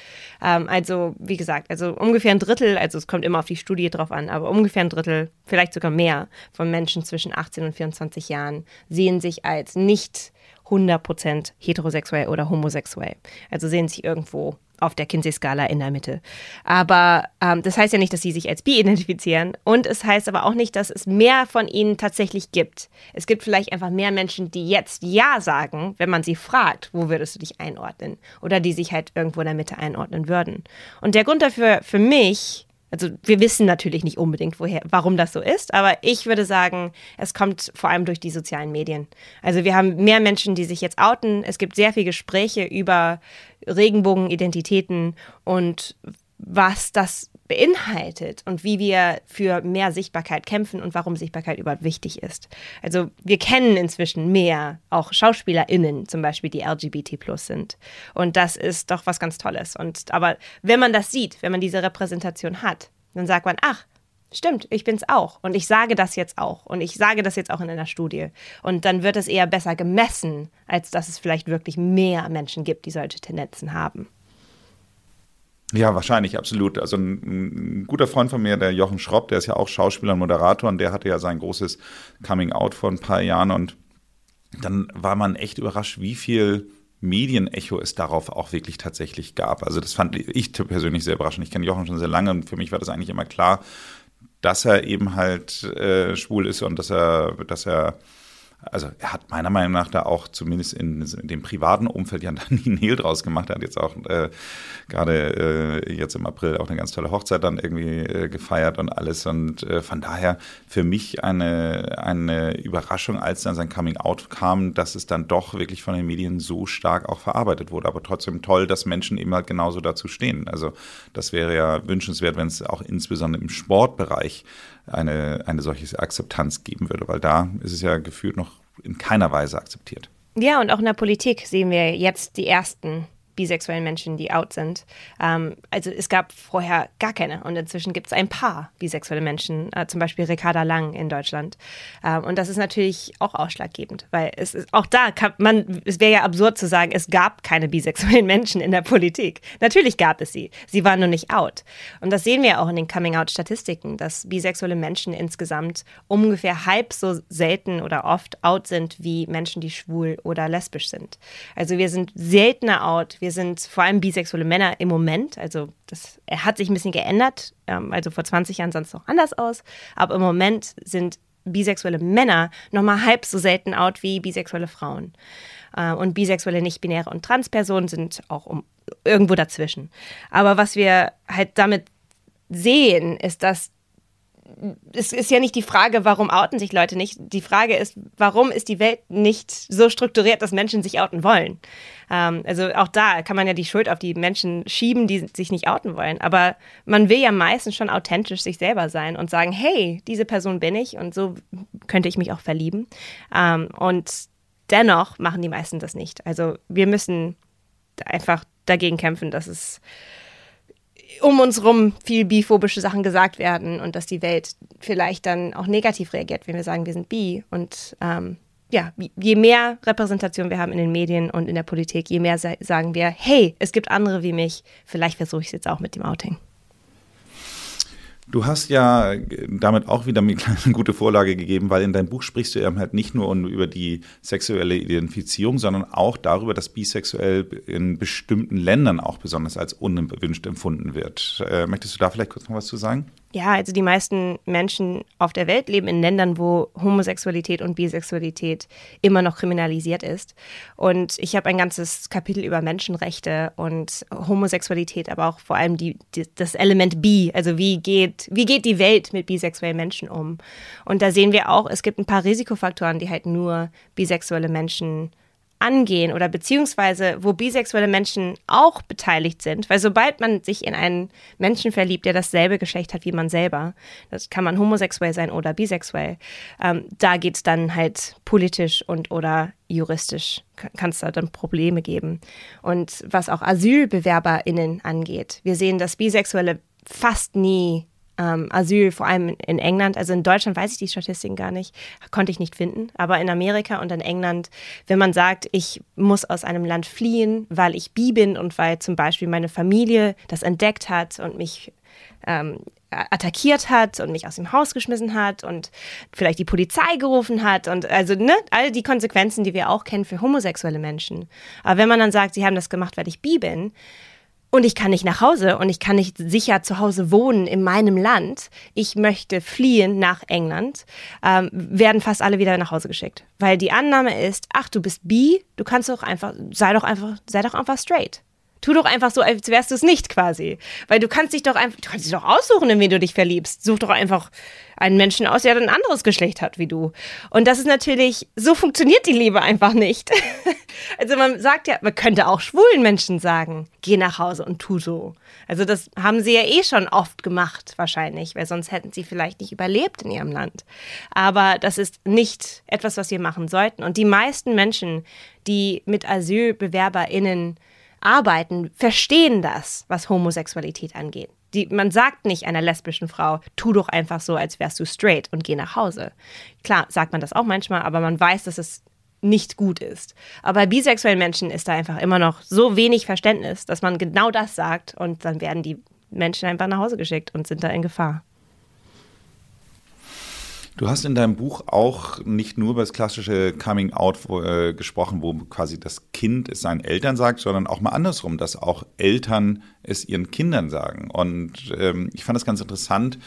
[SPEAKER 1] Ähm, also, wie gesagt, also ungefähr ein Drittel, also es kommt immer auf die Studie drauf an, aber ungefähr ein Drittel, vielleicht sogar mehr von Menschen zwischen 18 und 24 Jahren sehen sich als nicht 100% heterosexuell oder homosexuell. Also sehen sich irgendwo auf der Kinsey-Skala in der Mitte. Aber ähm, das heißt ja nicht, dass sie sich als bi identifizieren. Und es heißt aber auch nicht, dass es mehr von ihnen tatsächlich gibt. Es gibt vielleicht einfach mehr Menschen, die jetzt Ja sagen, wenn man sie fragt, wo würdest du dich einordnen? Oder die sich halt irgendwo in der Mitte einordnen würden. Und der Grund dafür für mich also wir wissen natürlich nicht unbedingt, woher, warum das so ist, aber ich würde sagen, es kommt vor allem durch die sozialen Medien. Also wir haben mehr Menschen, die sich jetzt outen. Es gibt sehr viele Gespräche über Regenbogenidentitäten und was das beinhaltet und wie wir für mehr Sichtbarkeit kämpfen und warum Sichtbarkeit überhaupt wichtig ist. Also wir kennen inzwischen mehr auch SchauspielerInnen zum Beispiel, die LGBT plus sind. Und das ist doch was ganz Tolles. Und aber wenn man das sieht, wenn man diese Repräsentation hat, dann sagt man, ach, stimmt, ich bin's auch. Und ich sage das jetzt auch. Und ich sage das jetzt auch in einer Studie. Und dann wird es eher besser gemessen, als dass es vielleicht wirklich mehr Menschen gibt, die solche Tendenzen haben.
[SPEAKER 3] Ja, wahrscheinlich, absolut. Also ein, ein, guter Freund von mir, der Jochen Schropp, der ist ja auch Schauspieler und Moderator und der hatte ja sein großes Coming Out vor ein paar Jahren und dann war man echt überrascht, wie viel Medienecho es darauf auch wirklich tatsächlich gab. Also das fand ich persönlich sehr überraschend. Ich kenne Jochen schon sehr lange und für mich war das eigentlich immer klar, dass er eben halt äh, schwul ist und dass er, dass er also er hat meiner Meinung nach da auch zumindest in, in dem privaten Umfeld ja nie einen Hehl draus gemacht. Er hat jetzt auch äh, gerade äh, jetzt im April auch eine ganz tolle Hochzeit dann irgendwie äh, gefeiert und alles. Und äh, von daher für mich eine, eine Überraschung, als dann sein Coming Out kam, dass es dann doch wirklich von den Medien so stark auch verarbeitet wurde. Aber trotzdem toll, dass Menschen eben halt genauso dazu stehen. Also das wäre ja wünschenswert, wenn es auch insbesondere im Sportbereich eine, eine solche Akzeptanz geben würde, weil da ist es ja gefühlt noch in keiner Weise akzeptiert.
[SPEAKER 1] Ja, und auch in der Politik sehen wir jetzt die ersten bisexuellen Menschen, die out sind. Ähm, also es gab vorher gar keine und inzwischen gibt es ein paar bisexuelle Menschen, äh, zum Beispiel Ricarda Lang in Deutschland. Ähm, und das ist natürlich auch ausschlaggebend, weil es ist, auch da kann man, es wäre ja absurd zu sagen, es gab keine bisexuellen Menschen in der Politik. Natürlich gab es sie, sie waren nur nicht out. Und das sehen wir auch in den Coming-out-Statistiken, dass bisexuelle Menschen insgesamt ungefähr halb so selten oder oft out sind wie Menschen, die schwul oder lesbisch sind. Also wir sind seltener out, wir sind vor allem bisexuelle Männer im Moment. Also das hat sich ein bisschen geändert. Ähm, also vor 20 Jahren sah es noch anders aus. Aber im Moment sind bisexuelle Männer nochmal halb so selten out wie bisexuelle Frauen. Äh, und bisexuelle, nicht-binäre und Transpersonen sind auch um, irgendwo dazwischen. Aber was wir halt damit sehen, ist, dass es ist ja nicht die Frage, warum outen sich Leute nicht. Die Frage ist, warum ist die Welt nicht so strukturiert, dass Menschen sich outen wollen? Ähm, also auch da kann man ja die Schuld auf die Menschen schieben, die sich nicht outen wollen. Aber man will ja meistens schon authentisch sich selber sein und sagen, hey, diese Person bin ich und so könnte ich mich auch verlieben. Ähm, und dennoch machen die meisten das nicht. Also wir müssen einfach dagegen kämpfen, dass es um uns rum viel biphobische Sachen gesagt werden und dass die Welt vielleicht dann auch negativ reagiert, wenn wir sagen, wir sind bi. Und ähm, ja, je mehr Repräsentation wir haben in den Medien und in der Politik, je mehr sagen wir, hey, es gibt andere wie mich, vielleicht versuche ich es jetzt auch mit dem Outing.
[SPEAKER 3] Du hast ja damit auch wieder eine gute Vorlage gegeben, weil in deinem Buch sprichst du eben halt nicht nur über die sexuelle Identifizierung, sondern auch darüber, dass bisexuell in bestimmten Ländern auch besonders als unerwünscht empfunden wird. Äh, möchtest du da vielleicht kurz noch was zu sagen?
[SPEAKER 1] Ja, also die meisten Menschen auf der Welt leben in Ländern, wo Homosexualität und Bisexualität immer noch kriminalisiert ist. Und ich habe ein ganzes Kapitel über Menschenrechte und Homosexualität, aber auch vor allem die, die, das Element Bi, also wie geht, wie geht die Welt mit bisexuellen Menschen um. Und da sehen wir auch, es gibt ein paar Risikofaktoren, die halt nur bisexuelle Menschen angehen oder beziehungsweise wo bisexuelle Menschen auch beteiligt sind. Weil sobald man sich in einen Menschen verliebt, der dasselbe Geschlecht hat wie man selber, das kann man homosexuell sein oder bisexuell, ähm, da geht es dann halt politisch und oder juristisch, kann es da dann Probleme geben. Und was auch AsylbewerberInnen angeht, wir sehen, dass Bisexuelle fast nie ähm, Asyl, vor allem in England. Also in Deutschland weiß ich die Statistiken gar nicht, konnte ich nicht finden. Aber in Amerika und in England, wenn man sagt, ich muss aus einem Land fliehen, weil ich bi bin und weil zum Beispiel meine Familie das entdeckt hat und mich ähm, attackiert hat und mich aus dem Haus geschmissen hat und vielleicht die Polizei gerufen hat und also ne, all die Konsequenzen, die wir auch kennen für homosexuelle Menschen. Aber wenn man dann sagt, sie haben das gemacht, weil ich bi bin, und ich kann nicht nach Hause und ich kann nicht sicher zu Hause wohnen in meinem Land. Ich möchte fliehen nach England, ähm, werden fast alle wieder nach Hause geschickt. Weil die Annahme ist, ach, du bist bi, du kannst doch einfach, sei doch einfach, sei doch einfach straight. Tu doch einfach so, als wärst du es nicht quasi. Weil du kannst dich doch einfach, du kannst dich doch aussuchen, in wen du dich verliebst. Such doch einfach einen Menschen aus, der ein anderes Geschlecht hat wie du. Und das ist natürlich, so funktioniert die Liebe einfach nicht. also man sagt ja, man könnte auch schwulen Menschen sagen, geh nach Hause und tu so. Also das haben sie ja eh schon oft gemacht, wahrscheinlich, weil sonst hätten sie vielleicht nicht überlebt in ihrem Land. Aber das ist nicht etwas, was wir machen sollten. Und die meisten Menschen, die mit AsylbewerberInnen arbeiten, verstehen das, was Homosexualität angeht. Die, man sagt nicht einer lesbischen Frau, tu doch einfach so, als wärst du straight und geh nach Hause. Klar, sagt man das auch manchmal, aber man weiß, dass es nicht gut ist. Aber bei bisexuellen Menschen ist da einfach immer noch so wenig Verständnis, dass man genau das sagt und dann werden die Menschen einfach nach Hause geschickt und sind da in Gefahr.
[SPEAKER 3] Du hast in deinem Buch auch nicht nur über das klassische Coming Out äh, gesprochen, wo quasi das Kind es seinen Eltern sagt, sondern auch mal andersrum, dass auch Eltern es ihren Kindern sagen. Und ähm, ich fand das ganz interessant,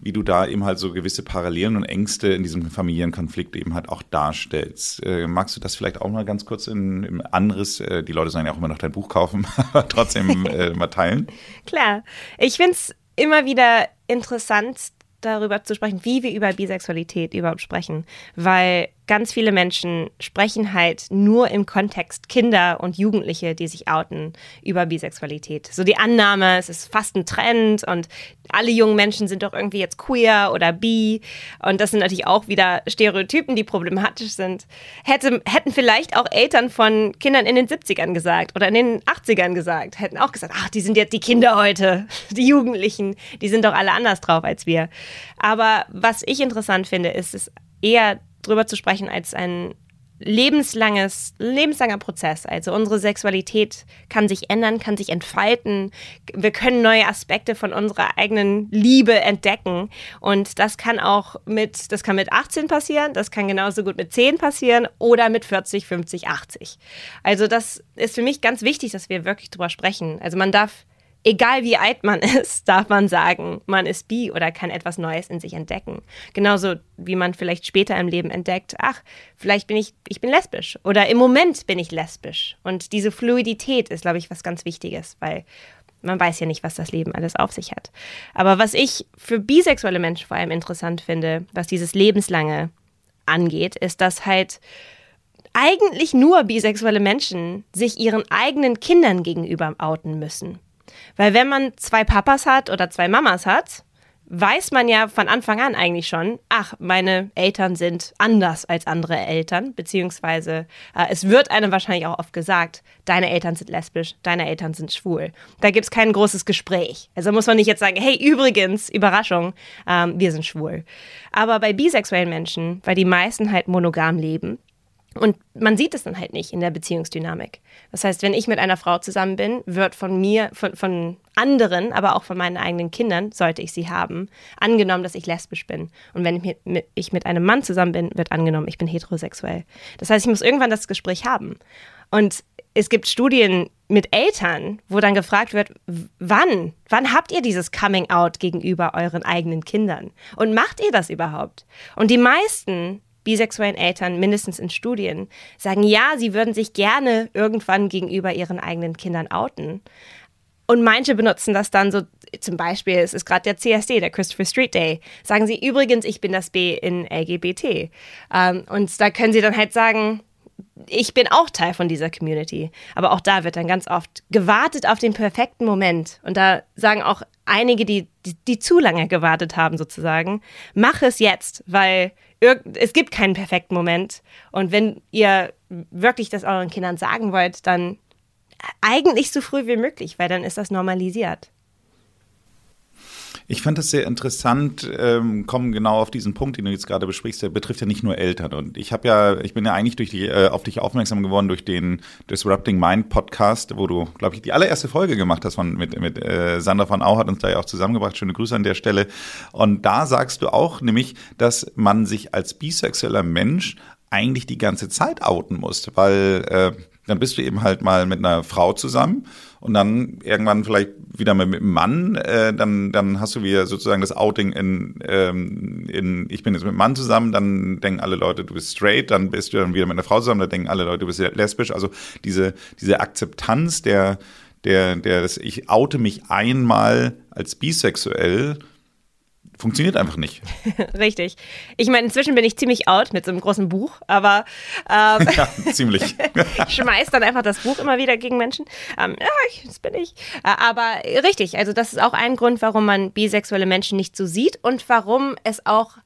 [SPEAKER 3] wie du da eben halt so gewisse Parallelen und Ängste in diesem Familienkonflikt eben halt auch darstellst. Äh, magst du das vielleicht auch mal ganz kurz in, im Anriss, äh, die Leute sollen ja auch immer noch dein Buch kaufen, aber trotzdem äh, mal teilen?
[SPEAKER 1] Klar. Ich finde es immer wieder interessant, darüber zu sprechen, wie wir über Bisexualität überhaupt sprechen, weil ganz viele Menschen sprechen halt nur im Kontext Kinder und Jugendliche, die sich outen über Bisexualität. So die Annahme, es ist fast ein Trend und alle jungen Menschen sind doch irgendwie jetzt queer oder bi. Und das sind natürlich auch wieder Stereotypen, die problematisch sind. Hätte, hätten vielleicht auch Eltern von Kindern in den 70ern gesagt oder in den 80ern gesagt, hätten auch gesagt, ach, die sind jetzt die Kinder heute, die Jugendlichen, die sind doch alle anders drauf als wir. Aber was ich interessant finde, ist es eher drüber zu sprechen als ein lebenslanges, lebenslanger Prozess. Also unsere Sexualität kann sich ändern, kann sich entfalten. Wir können neue Aspekte von unserer eigenen Liebe entdecken. Und das kann auch mit, das kann mit 18 passieren, das kann genauso gut mit 10 passieren oder mit 40, 50, 80. Also das ist für mich ganz wichtig, dass wir wirklich drüber sprechen. Also man darf egal wie alt man ist, darf man sagen, man ist bi oder kann etwas Neues in sich entdecken. Genauso wie man vielleicht später im Leben entdeckt, ach, vielleicht bin ich, ich bin lesbisch oder im Moment bin ich lesbisch. Und diese Fluidität ist, glaube ich, was ganz Wichtiges, weil man weiß ja nicht, was das Leben alles auf sich hat. Aber was ich für bisexuelle Menschen vor allem interessant finde, was dieses Lebenslange angeht, ist, dass halt eigentlich nur bisexuelle Menschen sich ihren eigenen Kindern gegenüber outen müssen. Weil wenn man zwei Papas hat oder zwei Mamas hat, weiß man ja von Anfang an eigentlich schon, ach, meine Eltern sind anders als andere Eltern, beziehungsweise äh, es wird einem wahrscheinlich auch oft gesagt, deine Eltern sind lesbisch, deine Eltern sind schwul. Da gibt es kein großes Gespräch. Also muss man nicht jetzt sagen, hey, übrigens, Überraschung, ähm, wir sind schwul. Aber bei bisexuellen Menschen, weil die meisten halt monogam leben, und man sieht es dann halt nicht in der Beziehungsdynamik. Das heißt, wenn ich mit einer Frau zusammen bin, wird von mir, von, von anderen, aber auch von meinen eigenen Kindern, sollte ich sie haben, angenommen, dass ich lesbisch bin. Und wenn ich mit, ich mit einem Mann zusammen bin, wird angenommen, ich bin heterosexuell. Das heißt, ich muss irgendwann das Gespräch haben. Und es gibt Studien mit Eltern, wo dann gefragt wird, wann, wann habt ihr dieses Coming Out gegenüber euren eigenen Kindern? Und macht ihr das überhaupt? Und die meisten bisexuellen Eltern, mindestens in Studien, sagen, ja, sie würden sich gerne irgendwann gegenüber ihren eigenen Kindern outen. Und manche benutzen das dann so, zum Beispiel, es ist gerade der CSD, der Christopher Street Day, sagen sie übrigens, ich bin das B in LGBT. Ähm, und da können sie dann halt sagen, ich bin auch Teil von dieser Community. Aber auch da wird dann ganz oft gewartet auf den perfekten Moment. Und da sagen auch einige, die, die, die zu lange gewartet haben, sozusagen, mach es jetzt, weil es gibt keinen perfekten Moment. Und wenn ihr wirklich das euren Kindern sagen wollt, dann eigentlich so früh wie möglich, weil dann ist das normalisiert.
[SPEAKER 3] Ich fand das sehr interessant, ähm, kommen genau auf diesen Punkt, den du jetzt gerade besprichst, der betrifft ja nicht nur Eltern. Und ich habe ja, ich bin ja eigentlich durch die, äh, auf dich aufmerksam geworden durch den Disrupting Mind Podcast, wo du, glaube ich, die allererste Folge gemacht hast von, mit, mit äh, Sandra von Au hat uns da ja auch zusammengebracht. Schöne Grüße an der Stelle. Und da sagst du auch nämlich, dass man sich als bisexueller Mensch eigentlich die ganze Zeit outen muss, weil äh, dann bist du eben halt mal mit einer Frau zusammen und dann irgendwann vielleicht wieder mit, mit einem Mann, äh, dann, dann hast du wieder sozusagen das Outing in, ähm, in, ich bin jetzt mit einem Mann zusammen, dann denken alle Leute, du bist straight, dann bist du dann wieder mit einer Frau zusammen, dann denken alle Leute, du bist lesbisch. Also diese, diese Akzeptanz der, der, der, ich oute mich einmal als bisexuell, funktioniert einfach nicht.
[SPEAKER 1] Richtig. Ich meine, inzwischen bin ich ziemlich out mit so einem großen Buch, aber ähm,
[SPEAKER 3] ja, ziemlich.
[SPEAKER 1] ich schmeiß dann einfach das Buch immer wieder gegen Menschen. Ähm, ja, das bin ich. Äh, aber richtig, also das ist auch ein Grund, warum man bisexuelle Menschen nicht so sieht und warum es auch,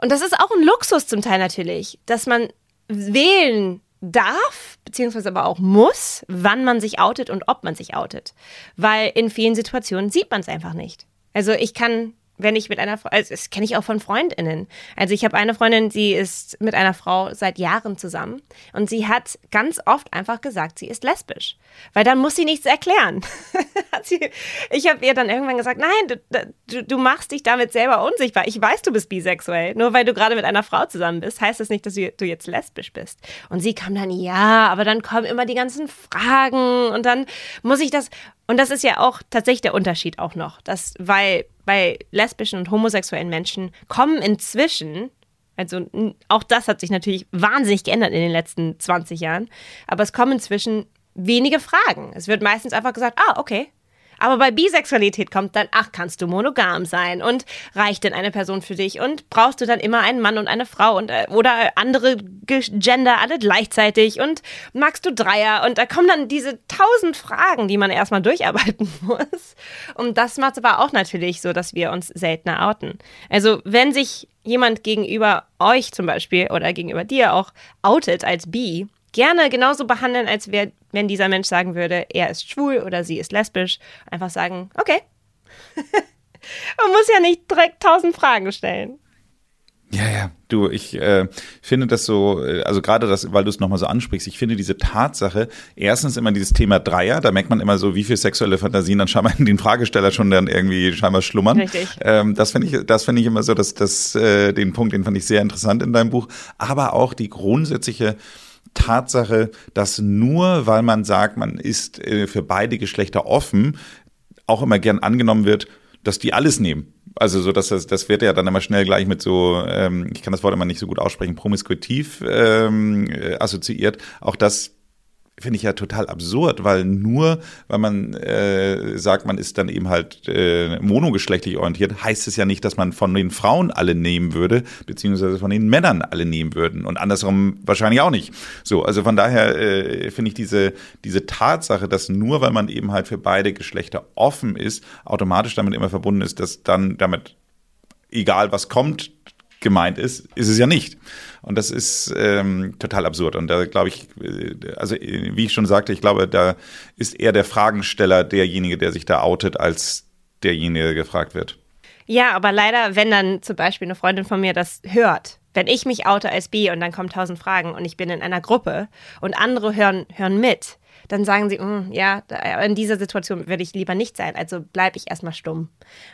[SPEAKER 1] und das ist auch ein Luxus zum Teil natürlich, dass man wählen darf, beziehungsweise aber auch muss, wann man sich outet und ob man sich outet. Weil in vielen Situationen sieht man es einfach nicht. Also ich kann wenn ich mit einer Frau, also das kenne ich auch von Freundinnen. Also ich habe eine Freundin, sie ist mit einer Frau seit Jahren zusammen und sie hat ganz oft einfach gesagt, sie ist lesbisch, weil dann muss sie nichts erklären. ich habe ihr dann irgendwann gesagt, nein, du, du, machst dich damit selber unsichtbar. Ich weiß, du bist bisexuell. Nur weil du gerade mit einer Frau zusammen bist, heißt das nicht, dass du, du jetzt lesbisch bist. Und sie kam dann, ja, aber dann kommen immer die ganzen Fragen und dann muss ich das und das ist ja auch tatsächlich der Unterschied auch noch, dass, weil bei lesbischen und homosexuellen Menschen kommen inzwischen, also auch das hat sich natürlich wahnsinnig geändert in den letzten 20 Jahren, aber es kommen inzwischen wenige Fragen. Es wird meistens einfach gesagt, ah, okay, aber bei Bisexualität kommt dann, ach, kannst du monogam sein? Und reicht denn eine Person für dich? Und brauchst du dann immer einen Mann und eine Frau? Und äh, oder andere Gender alle gleichzeitig? Und magst du Dreier? Und da kommen dann diese tausend Fragen, die man erstmal durcharbeiten muss. Und das macht es aber auch natürlich so, dass wir uns seltener outen. Also wenn sich jemand gegenüber euch zum Beispiel oder gegenüber dir auch outet als bi, gerne genauso behandeln, als wär, wenn dieser Mensch sagen würde, er ist schwul oder sie ist lesbisch. Einfach sagen, okay. Man muss ja nicht direkt tausend Fragen stellen.
[SPEAKER 3] Ja, ja, du, ich äh, finde das so, äh, also gerade das, weil du es nochmal so ansprichst, ich finde diese Tatsache, erstens immer dieses Thema Dreier, da merkt man immer so, wie viel sexuelle Fantasien dann scheinbar in den Fragesteller schon dann irgendwie scheinbar schlummern. Richtig. Ähm, das finde ich, das finde ich immer so, dass das, äh, den Punkt, den fand ich sehr interessant in deinem Buch, aber auch die grundsätzliche Tatsache, dass nur weil man sagt, man ist äh, für beide Geschlechter offen, auch immer gern angenommen wird, dass die alles nehmen. Also so, dass das, das wird ja dann immer schnell gleich mit so, ähm, ich kann das Wort immer nicht so gut aussprechen, promiskuitiv ähm, äh, assoziiert. Auch das finde ich ja total absurd, weil nur, weil man äh, sagt, man ist dann eben halt äh, monogeschlechtlich orientiert, heißt es ja nicht, dass man von den Frauen alle nehmen würde, beziehungsweise von den Männern alle nehmen würden und andersrum wahrscheinlich auch nicht. So, also von daher äh, finde ich diese, diese Tatsache, dass nur, weil man eben halt für beide Geschlechter offen ist, automatisch damit immer verbunden ist, dass dann damit egal was kommt, gemeint ist, ist es ja nicht. Und das ist ähm, total absurd. Und da glaube ich, äh, also wie ich schon sagte, ich glaube, da ist eher der Fragensteller derjenige, der sich da outet, als derjenige, der gefragt wird.
[SPEAKER 1] Ja, aber leider, wenn dann zum Beispiel eine Freundin von mir das hört, wenn ich mich oute als B und dann kommen tausend Fragen und ich bin in einer Gruppe und andere hören, hören mit, dann sagen sie, mm, ja, in dieser Situation würde ich lieber nicht sein, also bleibe ich erstmal stumm.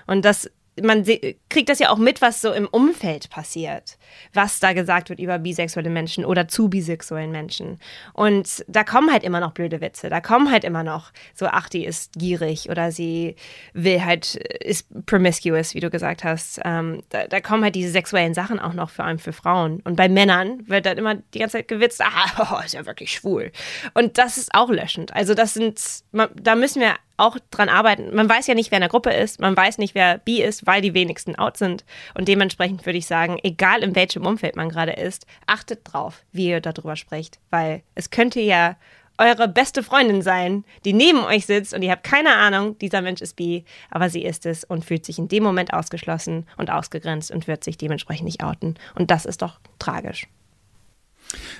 [SPEAKER 1] Und das man kriegt das ja auch mit, was so im Umfeld passiert, was da gesagt wird über bisexuelle Menschen oder zu bisexuellen Menschen. Und da kommen halt immer noch blöde Witze, da kommen halt immer noch so, ach, die ist gierig oder sie will halt, ist promiscuous, wie du gesagt hast. Ähm, da, da, kommen halt diese sexuellen Sachen auch noch vor allem für Frauen. Und bei Männern wird dann immer die ganze Zeit gewitzt, ah, oh, ist ja wirklich schwul. Und das ist auch löschend. Also das sind, da müssen wir auch dran arbeiten. Man weiß ja nicht, wer in der Gruppe ist, man weiß nicht, wer bi ist, weil die wenigsten out sind. Und dementsprechend würde ich sagen, egal in welchem Umfeld man gerade ist, achtet drauf, wie ihr darüber sprecht, weil es könnte ja eure beste Freundin sein, die neben euch sitzt und ihr habt keine Ahnung, dieser Mensch ist bi, aber sie ist es und fühlt sich in dem Moment ausgeschlossen und ausgegrenzt und wird sich dementsprechend nicht outen. Und das ist doch tragisch.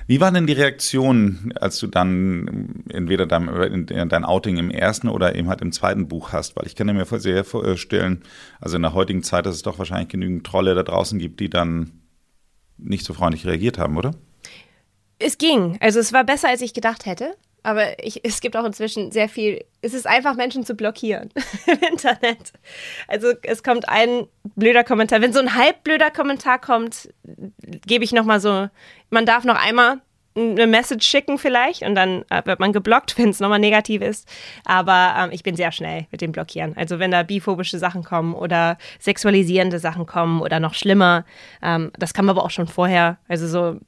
[SPEAKER 3] Wie waren denn die Reaktionen, als du dann entweder dein, dein Outing im ersten oder eben halt im zweiten Buch hast? Weil ich kann mir sehr vorstellen, also in der heutigen Zeit, dass es doch wahrscheinlich genügend Trolle da draußen gibt, die dann nicht so freundlich reagiert haben, oder?
[SPEAKER 1] Es ging. Also es war besser, als ich gedacht hätte. Aber ich, es gibt auch inzwischen sehr viel. Es ist einfach, Menschen zu blockieren im Internet. Also es kommt ein blöder Kommentar. Wenn so ein halb blöder Kommentar kommt, gebe ich nochmal so, man darf noch einmal eine Message schicken vielleicht und dann äh, wird man geblockt, wenn es nochmal negativ ist. Aber ähm, ich bin sehr schnell mit dem Blockieren. Also wenn da biphobische Sachen kommen oder sexualisierende Sachen kommen oder noch schlimmer, ähm, das kam aber auch schon vorher. Also so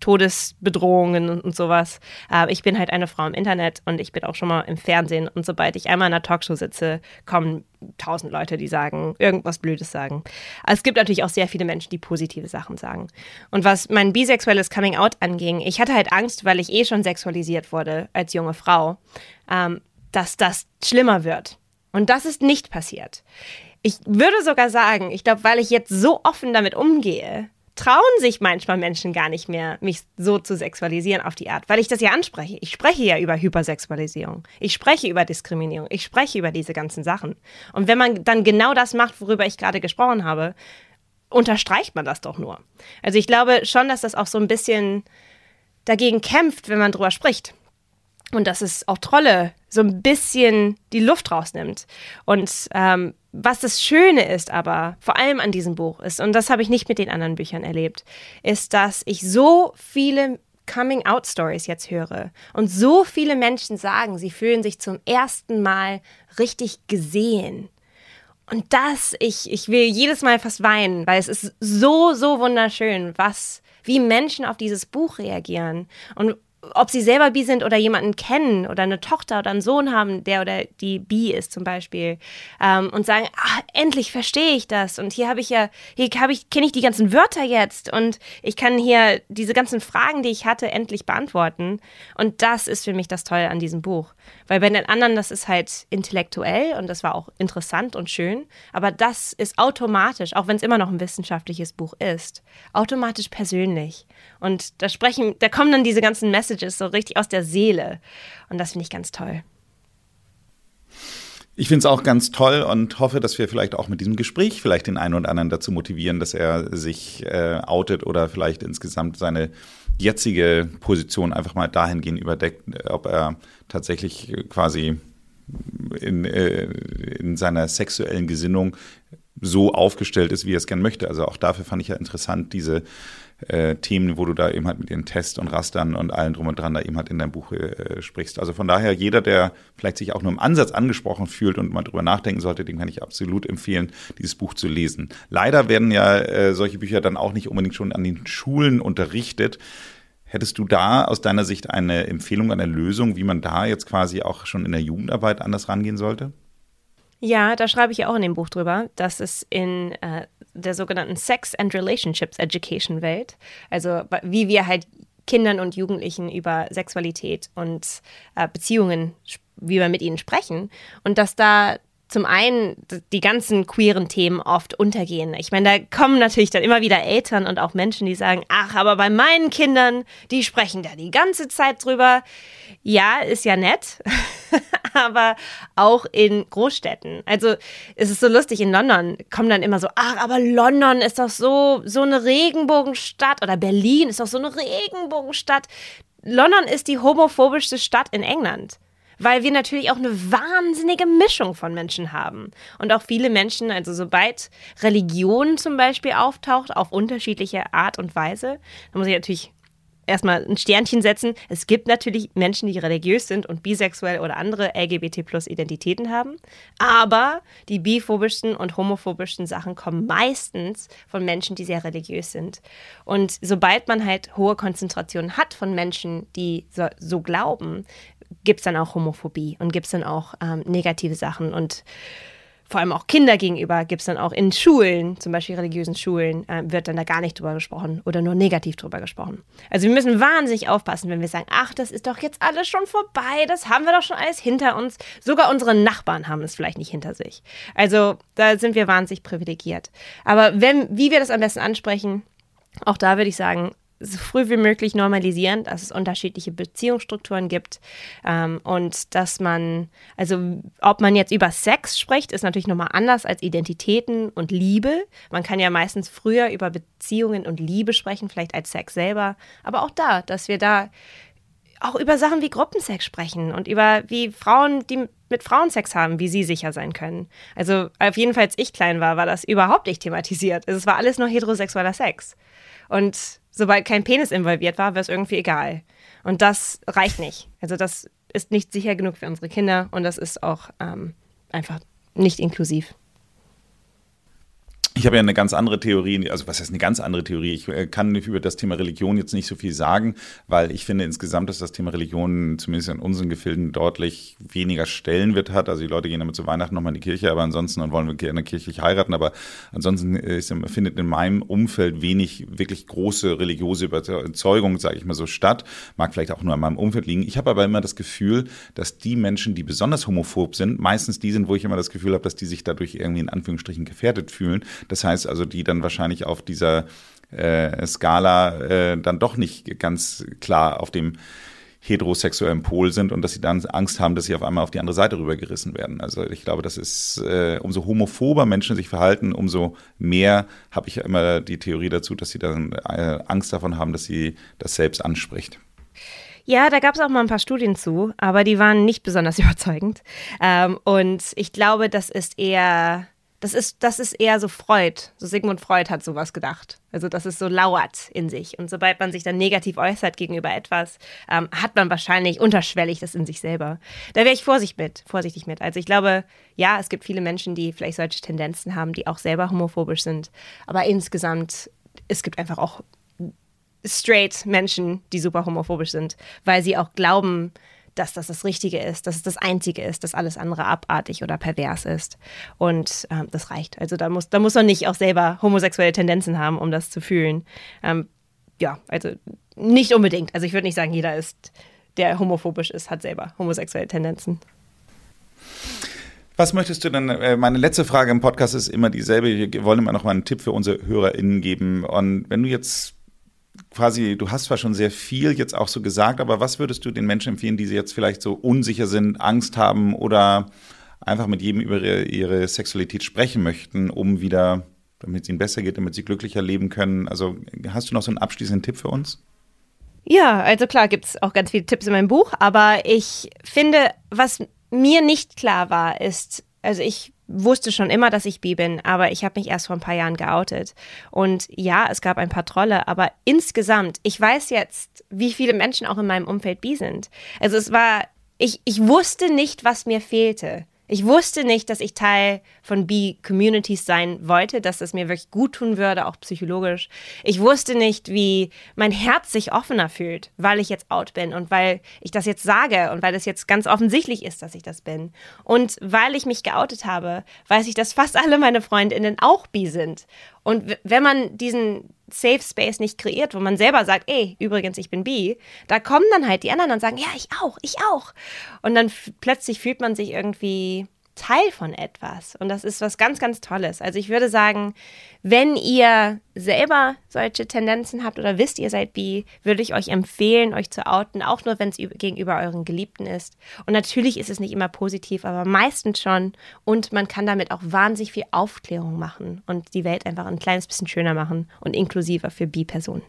[SPEAKER 1] Todesbedrohungen und, sowas. Aber ich bin halt eine Frau im Internet und ich bin auch schon mal im Fernsehen. Und sobald ich einmal in einer Talkshow sitze, kommen tausend Leute, die sagen, irgendwas Blödes sagen. Aber es gibt natürlich auch sehr viele Menschen, die positive Sachen sagen. Und was mein bisexuelles Coming Out anging, ich hatte halt Angst, weil ich eh schon sexualisiert wurde als junge Frau, ähm, dass das schlimmer wird. Und das ist nicht passiert. Ich würde sogar sagen, ich glaube, weil ich jetzt so offen damit umgehe, trauen sich manchmal Menschen gar nicht mehr, mich so zu sexualisieren auf die Art, weil ich das ja anspreche. Ich spreche ja über Hypersexualisierung. Ich spreche über Diskriminierung. Ich spreche über diese ganzen Sachen. Und wenn man dann genau das macht, worüber ich gerade gesprochen habe, unterstreicht man das doch nur. Also ich glaube schon, dass das auch so ein bisschen dagegen kämpft, wenn man drüber spricht. Und dass es auch Trolle so ein bisschen die Luft rausnimmt. Und ähm, was das Schöne ist aber, vor allem an diesem Buch ist, und das habe ich nicht mit den anderen Büchern erlebt, ist, dass ich so viele Coming-out-Stories jetzt höre und so viele Menschen sagen, sie fühlen sich zum ersten Mal richtig gesehen. Und das, ich, ich will jedes Mal fast weinen, weil es ist so, so wunderschön, was, wie Menschen auf dieses Buch reagieren und ob sie selber bi sind oder jemanden kennen oder eine Tochter oder einen Sohn haben, der oder die bi ist zum Beispiel, ähm, und sagen, ach, endlich verstehe ich das und hier habe ich ja, hier ich, kenne ich die ganzen Wörter jetzt und ich kann hier diese ganzen Fragen, die ich hatte, endlich beantworten. Und das ist für mich das Tolle an diesem Buch. Weil bei den anderen, das ist halt intellektuell und das war auch interessant und schön, aber das ist automatisch, auch wenn es immer noch ein wissenschaftliches Buch ist, automatisch persönlich. Und da sprechen, da kommen dann diese ganzen Messages so richtig aus der Seele. Und das finde ich ganz toll.
[SPEAKER 3] Ich finde es auch ganz toll und hoffe, dass wir vielleicht auch mit diesem Gespräch vielleicht den einen oder anderen dazu motivieren, dass er sich äh, outet oder vielleicht insgesamt seine jetzige Position einfach mal dahingehend überdeckt, ob er tatsächlich quasi in, äh, in seiner sexuellen Gesinnung so aufgestellt ist, wie er es gern möchte. Also auch dafür fand ich ja interessant, diese äh, Themen, wo du da eben halt mit den Tests und Rastern und allen drum und dran da eben halt in deinem Buch äh, sprichst. Also von daher, jeder, der vielleicht sich auch nur im Ansatz angesprochen fühlt und mal drüber nachdenken sollte, den kann ich absolut empfehlen, dieses Buch zu lesen. Leider werden ja äh, solche Bücher dann auch nicht unbedingt schon an den Schulen unterrichtet. Hättest du da aus deiner Sicht eine Empfehlung, eine Lösung, wie man da jetzt quasi auch schon in der Jugendarbeit anders rangehen sollte?
[SPEAKER 1] Ja, da schreibe ich ja auch in dem Buch drüber, dass es in äh, der sogenannten Sex and Relationships Education Welt, also wie wir halt Kindern und Jugendlichen über Sexualität und äh, Beziehungen, wie wir mit ihnen sprechen und dass da zum einen die ganzen queeren Themen oft untergehen. Ich meine, da kommen natürlich dann immer wieder Eltern und auch Menschen, die sagen, ach, aber bei meinen Kindern, die sprechen da die ganze Zeit drüber. Ja, ist ja nett, aber auch in Großstädten. Also es ist so lustig, in London kommen dann immer so, ach, aber London ist doch so, so eine Regenbogenstadt oder Berlin ist doch so eine Regenbogenstadt. London ist die homophobischste Stadt in England weil wir natürlich auch eine wahnsinnige Mischung von Menschen haben. Und auch viele Menschen, also sobald Religion zum Beispiel auftaucht, auf unterschiedliche Art und Weise, da muss ich natürlich erstmal ein Sternchen setzen. Es gibt natürlich Menschen, die religiös sind und bisexuell oder andere LGBT-Plus-Identitäten haben. Aber die biphobischsten und homophobischsten Sachen kommen meistens von Menschen, die sehr religiös sind. Und sobald man halt hohe Konzentrationen hat von Menschen, die so, so glauben, gibt es dann auch Homophobie und gibt es dann auch ähm, negative Sachen und vor allem auch Kinder gegenüber gibt es dann auch in Schulen, zum Beispiel religiösen Schulen, äh, wird dann da gar nicht drüber gesprochen oder nur negativ drüber gesprochen. Also wir müssen wahnsinnig aufpassen, wenn wir sagen, ach, das ist doch jetzt alles schon vorbei, das haben wir doch schon alles hinter uns. Sogar unsere Nachbarn haben es vielleicht nicht hinter sich. Also da sind wir wahnsinnig privilegiert. Aber wenn, wie wir das am besten ansprechen, auch da würde ich sagen, so früh wie möglich normalisieren, dass es unterschiedliche Beziehungsstrukturen gibt ähm, und dass man, also ob man jetzt über Sex spricht, ist natürlich nochmal anders als Identitäten und Liebe. Man kann ja meistens früher über Beziehungen und Liebe sprechen, vielleicht als Sex selber, aber auch da, dass wir da auch über Sachen wie Gruppensex sprechen und über wie Frauen, die mit Frauen Sex haben, wie sie sicher sein können. Also auf jeden Fall, als ich klein war, war das überhaupt nicht thematisiert. Es war alles nur heterosexueller Sex. Und sobald kein Penis involviert war, wäre es irgendwie egal. Und das reicht nicht. Also das ist nicht sicher genug für unsere Kinder und das ist auch ähm, einfach nicht inklusiv.
[SPEAKER 3] Ich habe ja eine ganz andere Theorie, also was heißt eine ganz andere Theorie? Ich äh, kann über das Thema Religion jetzt nicht so viel sagen, weil ich finde insgesamt, dass das Thema Religion zumindest in unseren Gefilden deutlich weniger Stellenwert hat. Also die Leute gehen damit zu Weihnachten nochmal in die Kirche, aber ansonsten und wollen gerne kirchlich heiraten, aber ansonsten ist, findet in meinem Umfeld wenig wirklich große religiöse Überzeugung, sage ich mal so, statt. Mag vielleicht auch nur an meinem Umfeld liegen. Ich habe aber immer das Gefühl, dass die Menschen, die besonders homophob sind, meistens die sind, wo ich immer das Gefühl habe, dass die sich dadurch irgendwie in Anführungsstrichen gefährdet fühlen das heißt also, die dann wahrscheinlich auf dieser äh, Skala äh, dann doch nicht ganz klar auf dem heterosexuellen Pol sind und dass sie dann Angst haben, dass sie auf einmal auf die andere Seite rübergerissen werden. Also ich glaube, das ist, äh, umso homophober Menschen sich verhalten, umso mehr habe ich immer die Theorie dazu, dass sie dann äh, Angst davon haben, dass sie das selbst anspricht.
[SPEAKER 1] Ja, da gab es auch mal ein paar Studien zu, aber die waren nicht besonders überzeugend. Ähm, und ich glaube, das ist eher, das ist, das ist eher so Freud. So Sigmund Freud hat sowas gedacht. Also, dass es so lauert in sich. Und sobald man sich dann negativ äußert gegenüber etwas, ähm, hat man wahrscheinlich unterschwellig das in sich selber. Da wäre ich vorsichtig mit, vorsichtig mit. Also, ich glaube, ja, es gibt viele Menschen, die vielleicht solche Tendenzen haben, die auch selber homophobisch sind. Aber insgesamt, es gibt einfach auch straight Menschen, die super homophobisch sind, weil sie auch glauben, dass das das Richtige ist, dass es das Einzige ist, dass alles andere abartig oder pervers ist. Und ähm, das reicht. Also da muss, da muss man nicht auch selber homosexuelle Tendenzen haben, um das zu fühlen. Ähm, ja, also nicht unbedingt. Also ich würde nicht sagen, jeder ist, der homophobisch ist, hat selber homosexuelle Tendenzen.
[SPEAKER 3] Was möchtest du denn? Äh, meine letzte Frage im Podcast ist immer dieselbe. Wir wollen immer noch mal einen Tipp für unsere HörerInnen geben. Und wenn du jetzt quasi, du hast zwar schon sehr viel jetzt auch so gesagt, aber was würdest du den Menschen empfehlen, die jetzt vielleicht so unsicher sind, Angst haben oder einfach mit jedem über ihre, ihre Sexualität sprechen möchten, um wieder, damit es ihnen besser geht, damit sie glücklicher leben können? Also hast du noch so einen abschließenden Tipp für uns?
[SPEAKER 1] Ja, also klar gibt es auch ganz viele Tipps in meinem Buch, aber ich finde, was mir nicht klar war, ist, also ich wusste schon immer, dass ich bi bin, aber ich habe mich erst vor ein paar Jahren geoutet. Und ja, es gab ein paar Trolle, aber insgesamt, ich weiß jetzt, wie viele Menschen auch in meinem Umfeld bi sind. Also es war, ich, ich wusste nicht, was mir fehlte. Ich wusste nicht, dass ich Teil von B-Communities sein wollte, dass es mir wirklich gut tun würde, auch psychologisch. Ich wusste nicht, wie mein Herz sich offener fühlt, weil ich jetzt out bin und weil ich das jetzt sage und weil es jetzt ganz offensichtlich ist, dass ich das bin. Und weil ich mich geoutet habe, weiß ich, dass fast alle meine Freundinnen auch bi sind. Und wenn man diesen Safe Space nicht kreiert, wo man selber sagt, ey, übrigens, ich bin bi, da kommen dann halt die anderen und sagen, ja, ich auch, ich auch. Und dann plötzlich fühlt man sich irgendwie Teil von etwas. Und das ist was ganz, ganz Tolles. Also ich würde sagen, wenn ihr selber solche Tendenzen habt oder wisst, ihr seid bi, würde ich euch empfehlen, euch zu outen, auch nur wenn es gegenüber euren Geliebten ist. Und natürlich ist es nicht immer positiv, aber meistens schon. Und man kann damit auch wahnsinnig viel Aufklärung machen und die Welt einfach ein kleines bisschen schöner machen und inklusiver für bi-Personen.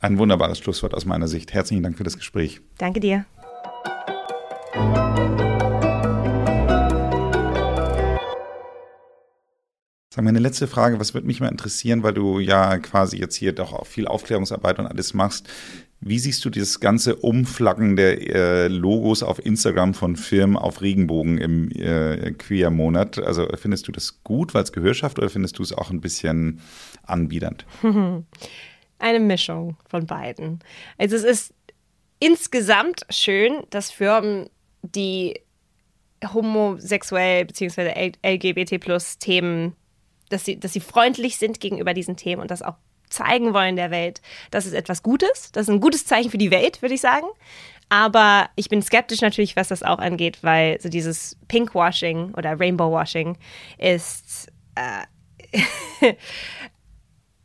[SPEAKER 3] Ein wunderbares Schlusswort aus meiner Sicht. Herzlichen Dank für das Gespräch.
[SPEAKER 1] Danke dir.
[SPEAKER 3] Sag meine letzte Frage, was würde mich mal interessieren, weil du ja quasi jetzt hier doch auch viel Aufklärungsarbeit und alles machst. Wie siehst du dieses ganze Umflaggen der äh, Logos auf Instagram von Firmen auf Regenbogen im äh, Queer-Monat? Also findest du das gut, weil es Gehör schafft, oder findest du es auch ein bisschen anbiedernd?
[SPEAKER 1] Eine Mischung von beiden. Also es ist insgesamt schön, dass Firmen, die homosexuell bzw. LGBT plus Themen dass sie, dass sie freundlich sind gegenüber diesen Themen und das auch zeigen wollen der Welt. Das ist etwas Gutes. Das ist ein gutes Zeichen für die Welt, würde ich sagen. Aber ich bin skeptisch natürlich, was das auch angeht, weil so dieses Pinkwashing oder Rainbowwashing ist, äh,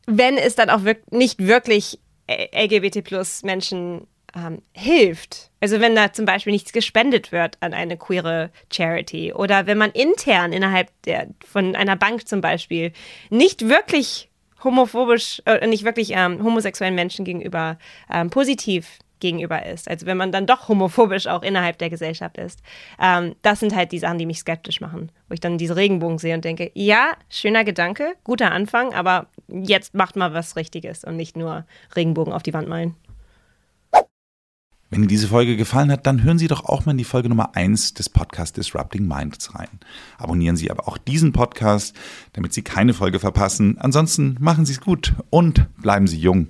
[SPEAKER 1] wenn es dann auch wirk nicht wirklich LGBT plus Menschen ähm, hilft. Also wenn da zum Beispiel nichts gespendet wird an eine queere Charity oder wenn man intern innerhalb der, von einer Bank zum Beispiel nicht wirklich homophobisch, äh, nicht wirklich ähm, homosexuellen Menschen gegenüber ähm, positiv gegenüber ist. Also wenn man dann doch homophobisch auch innerhalb der Gesellschaft ist. Ähm, das sind halt die Sachen, die mich skeptisch machen. Wo ich dann diese Regenbogen sehe und denke, ja, schöner Gedanke, guter Anfang, aber jetzt macht mal was Richtiges und nicht nur Regenbogen auf die Wand malen.
[SPEAKER 3] Wenn Ihnen diese Folge gefallen hat, dann hören Sie doch auch mal in die Folge Nummer 1 des Podcasts Disrupting Minds rein. Abonnieren Sie aber auch diesen Podcast, damit Sie keine Folge verpassen. Ansonsten machen Sie es gut und bleiben Sie jung.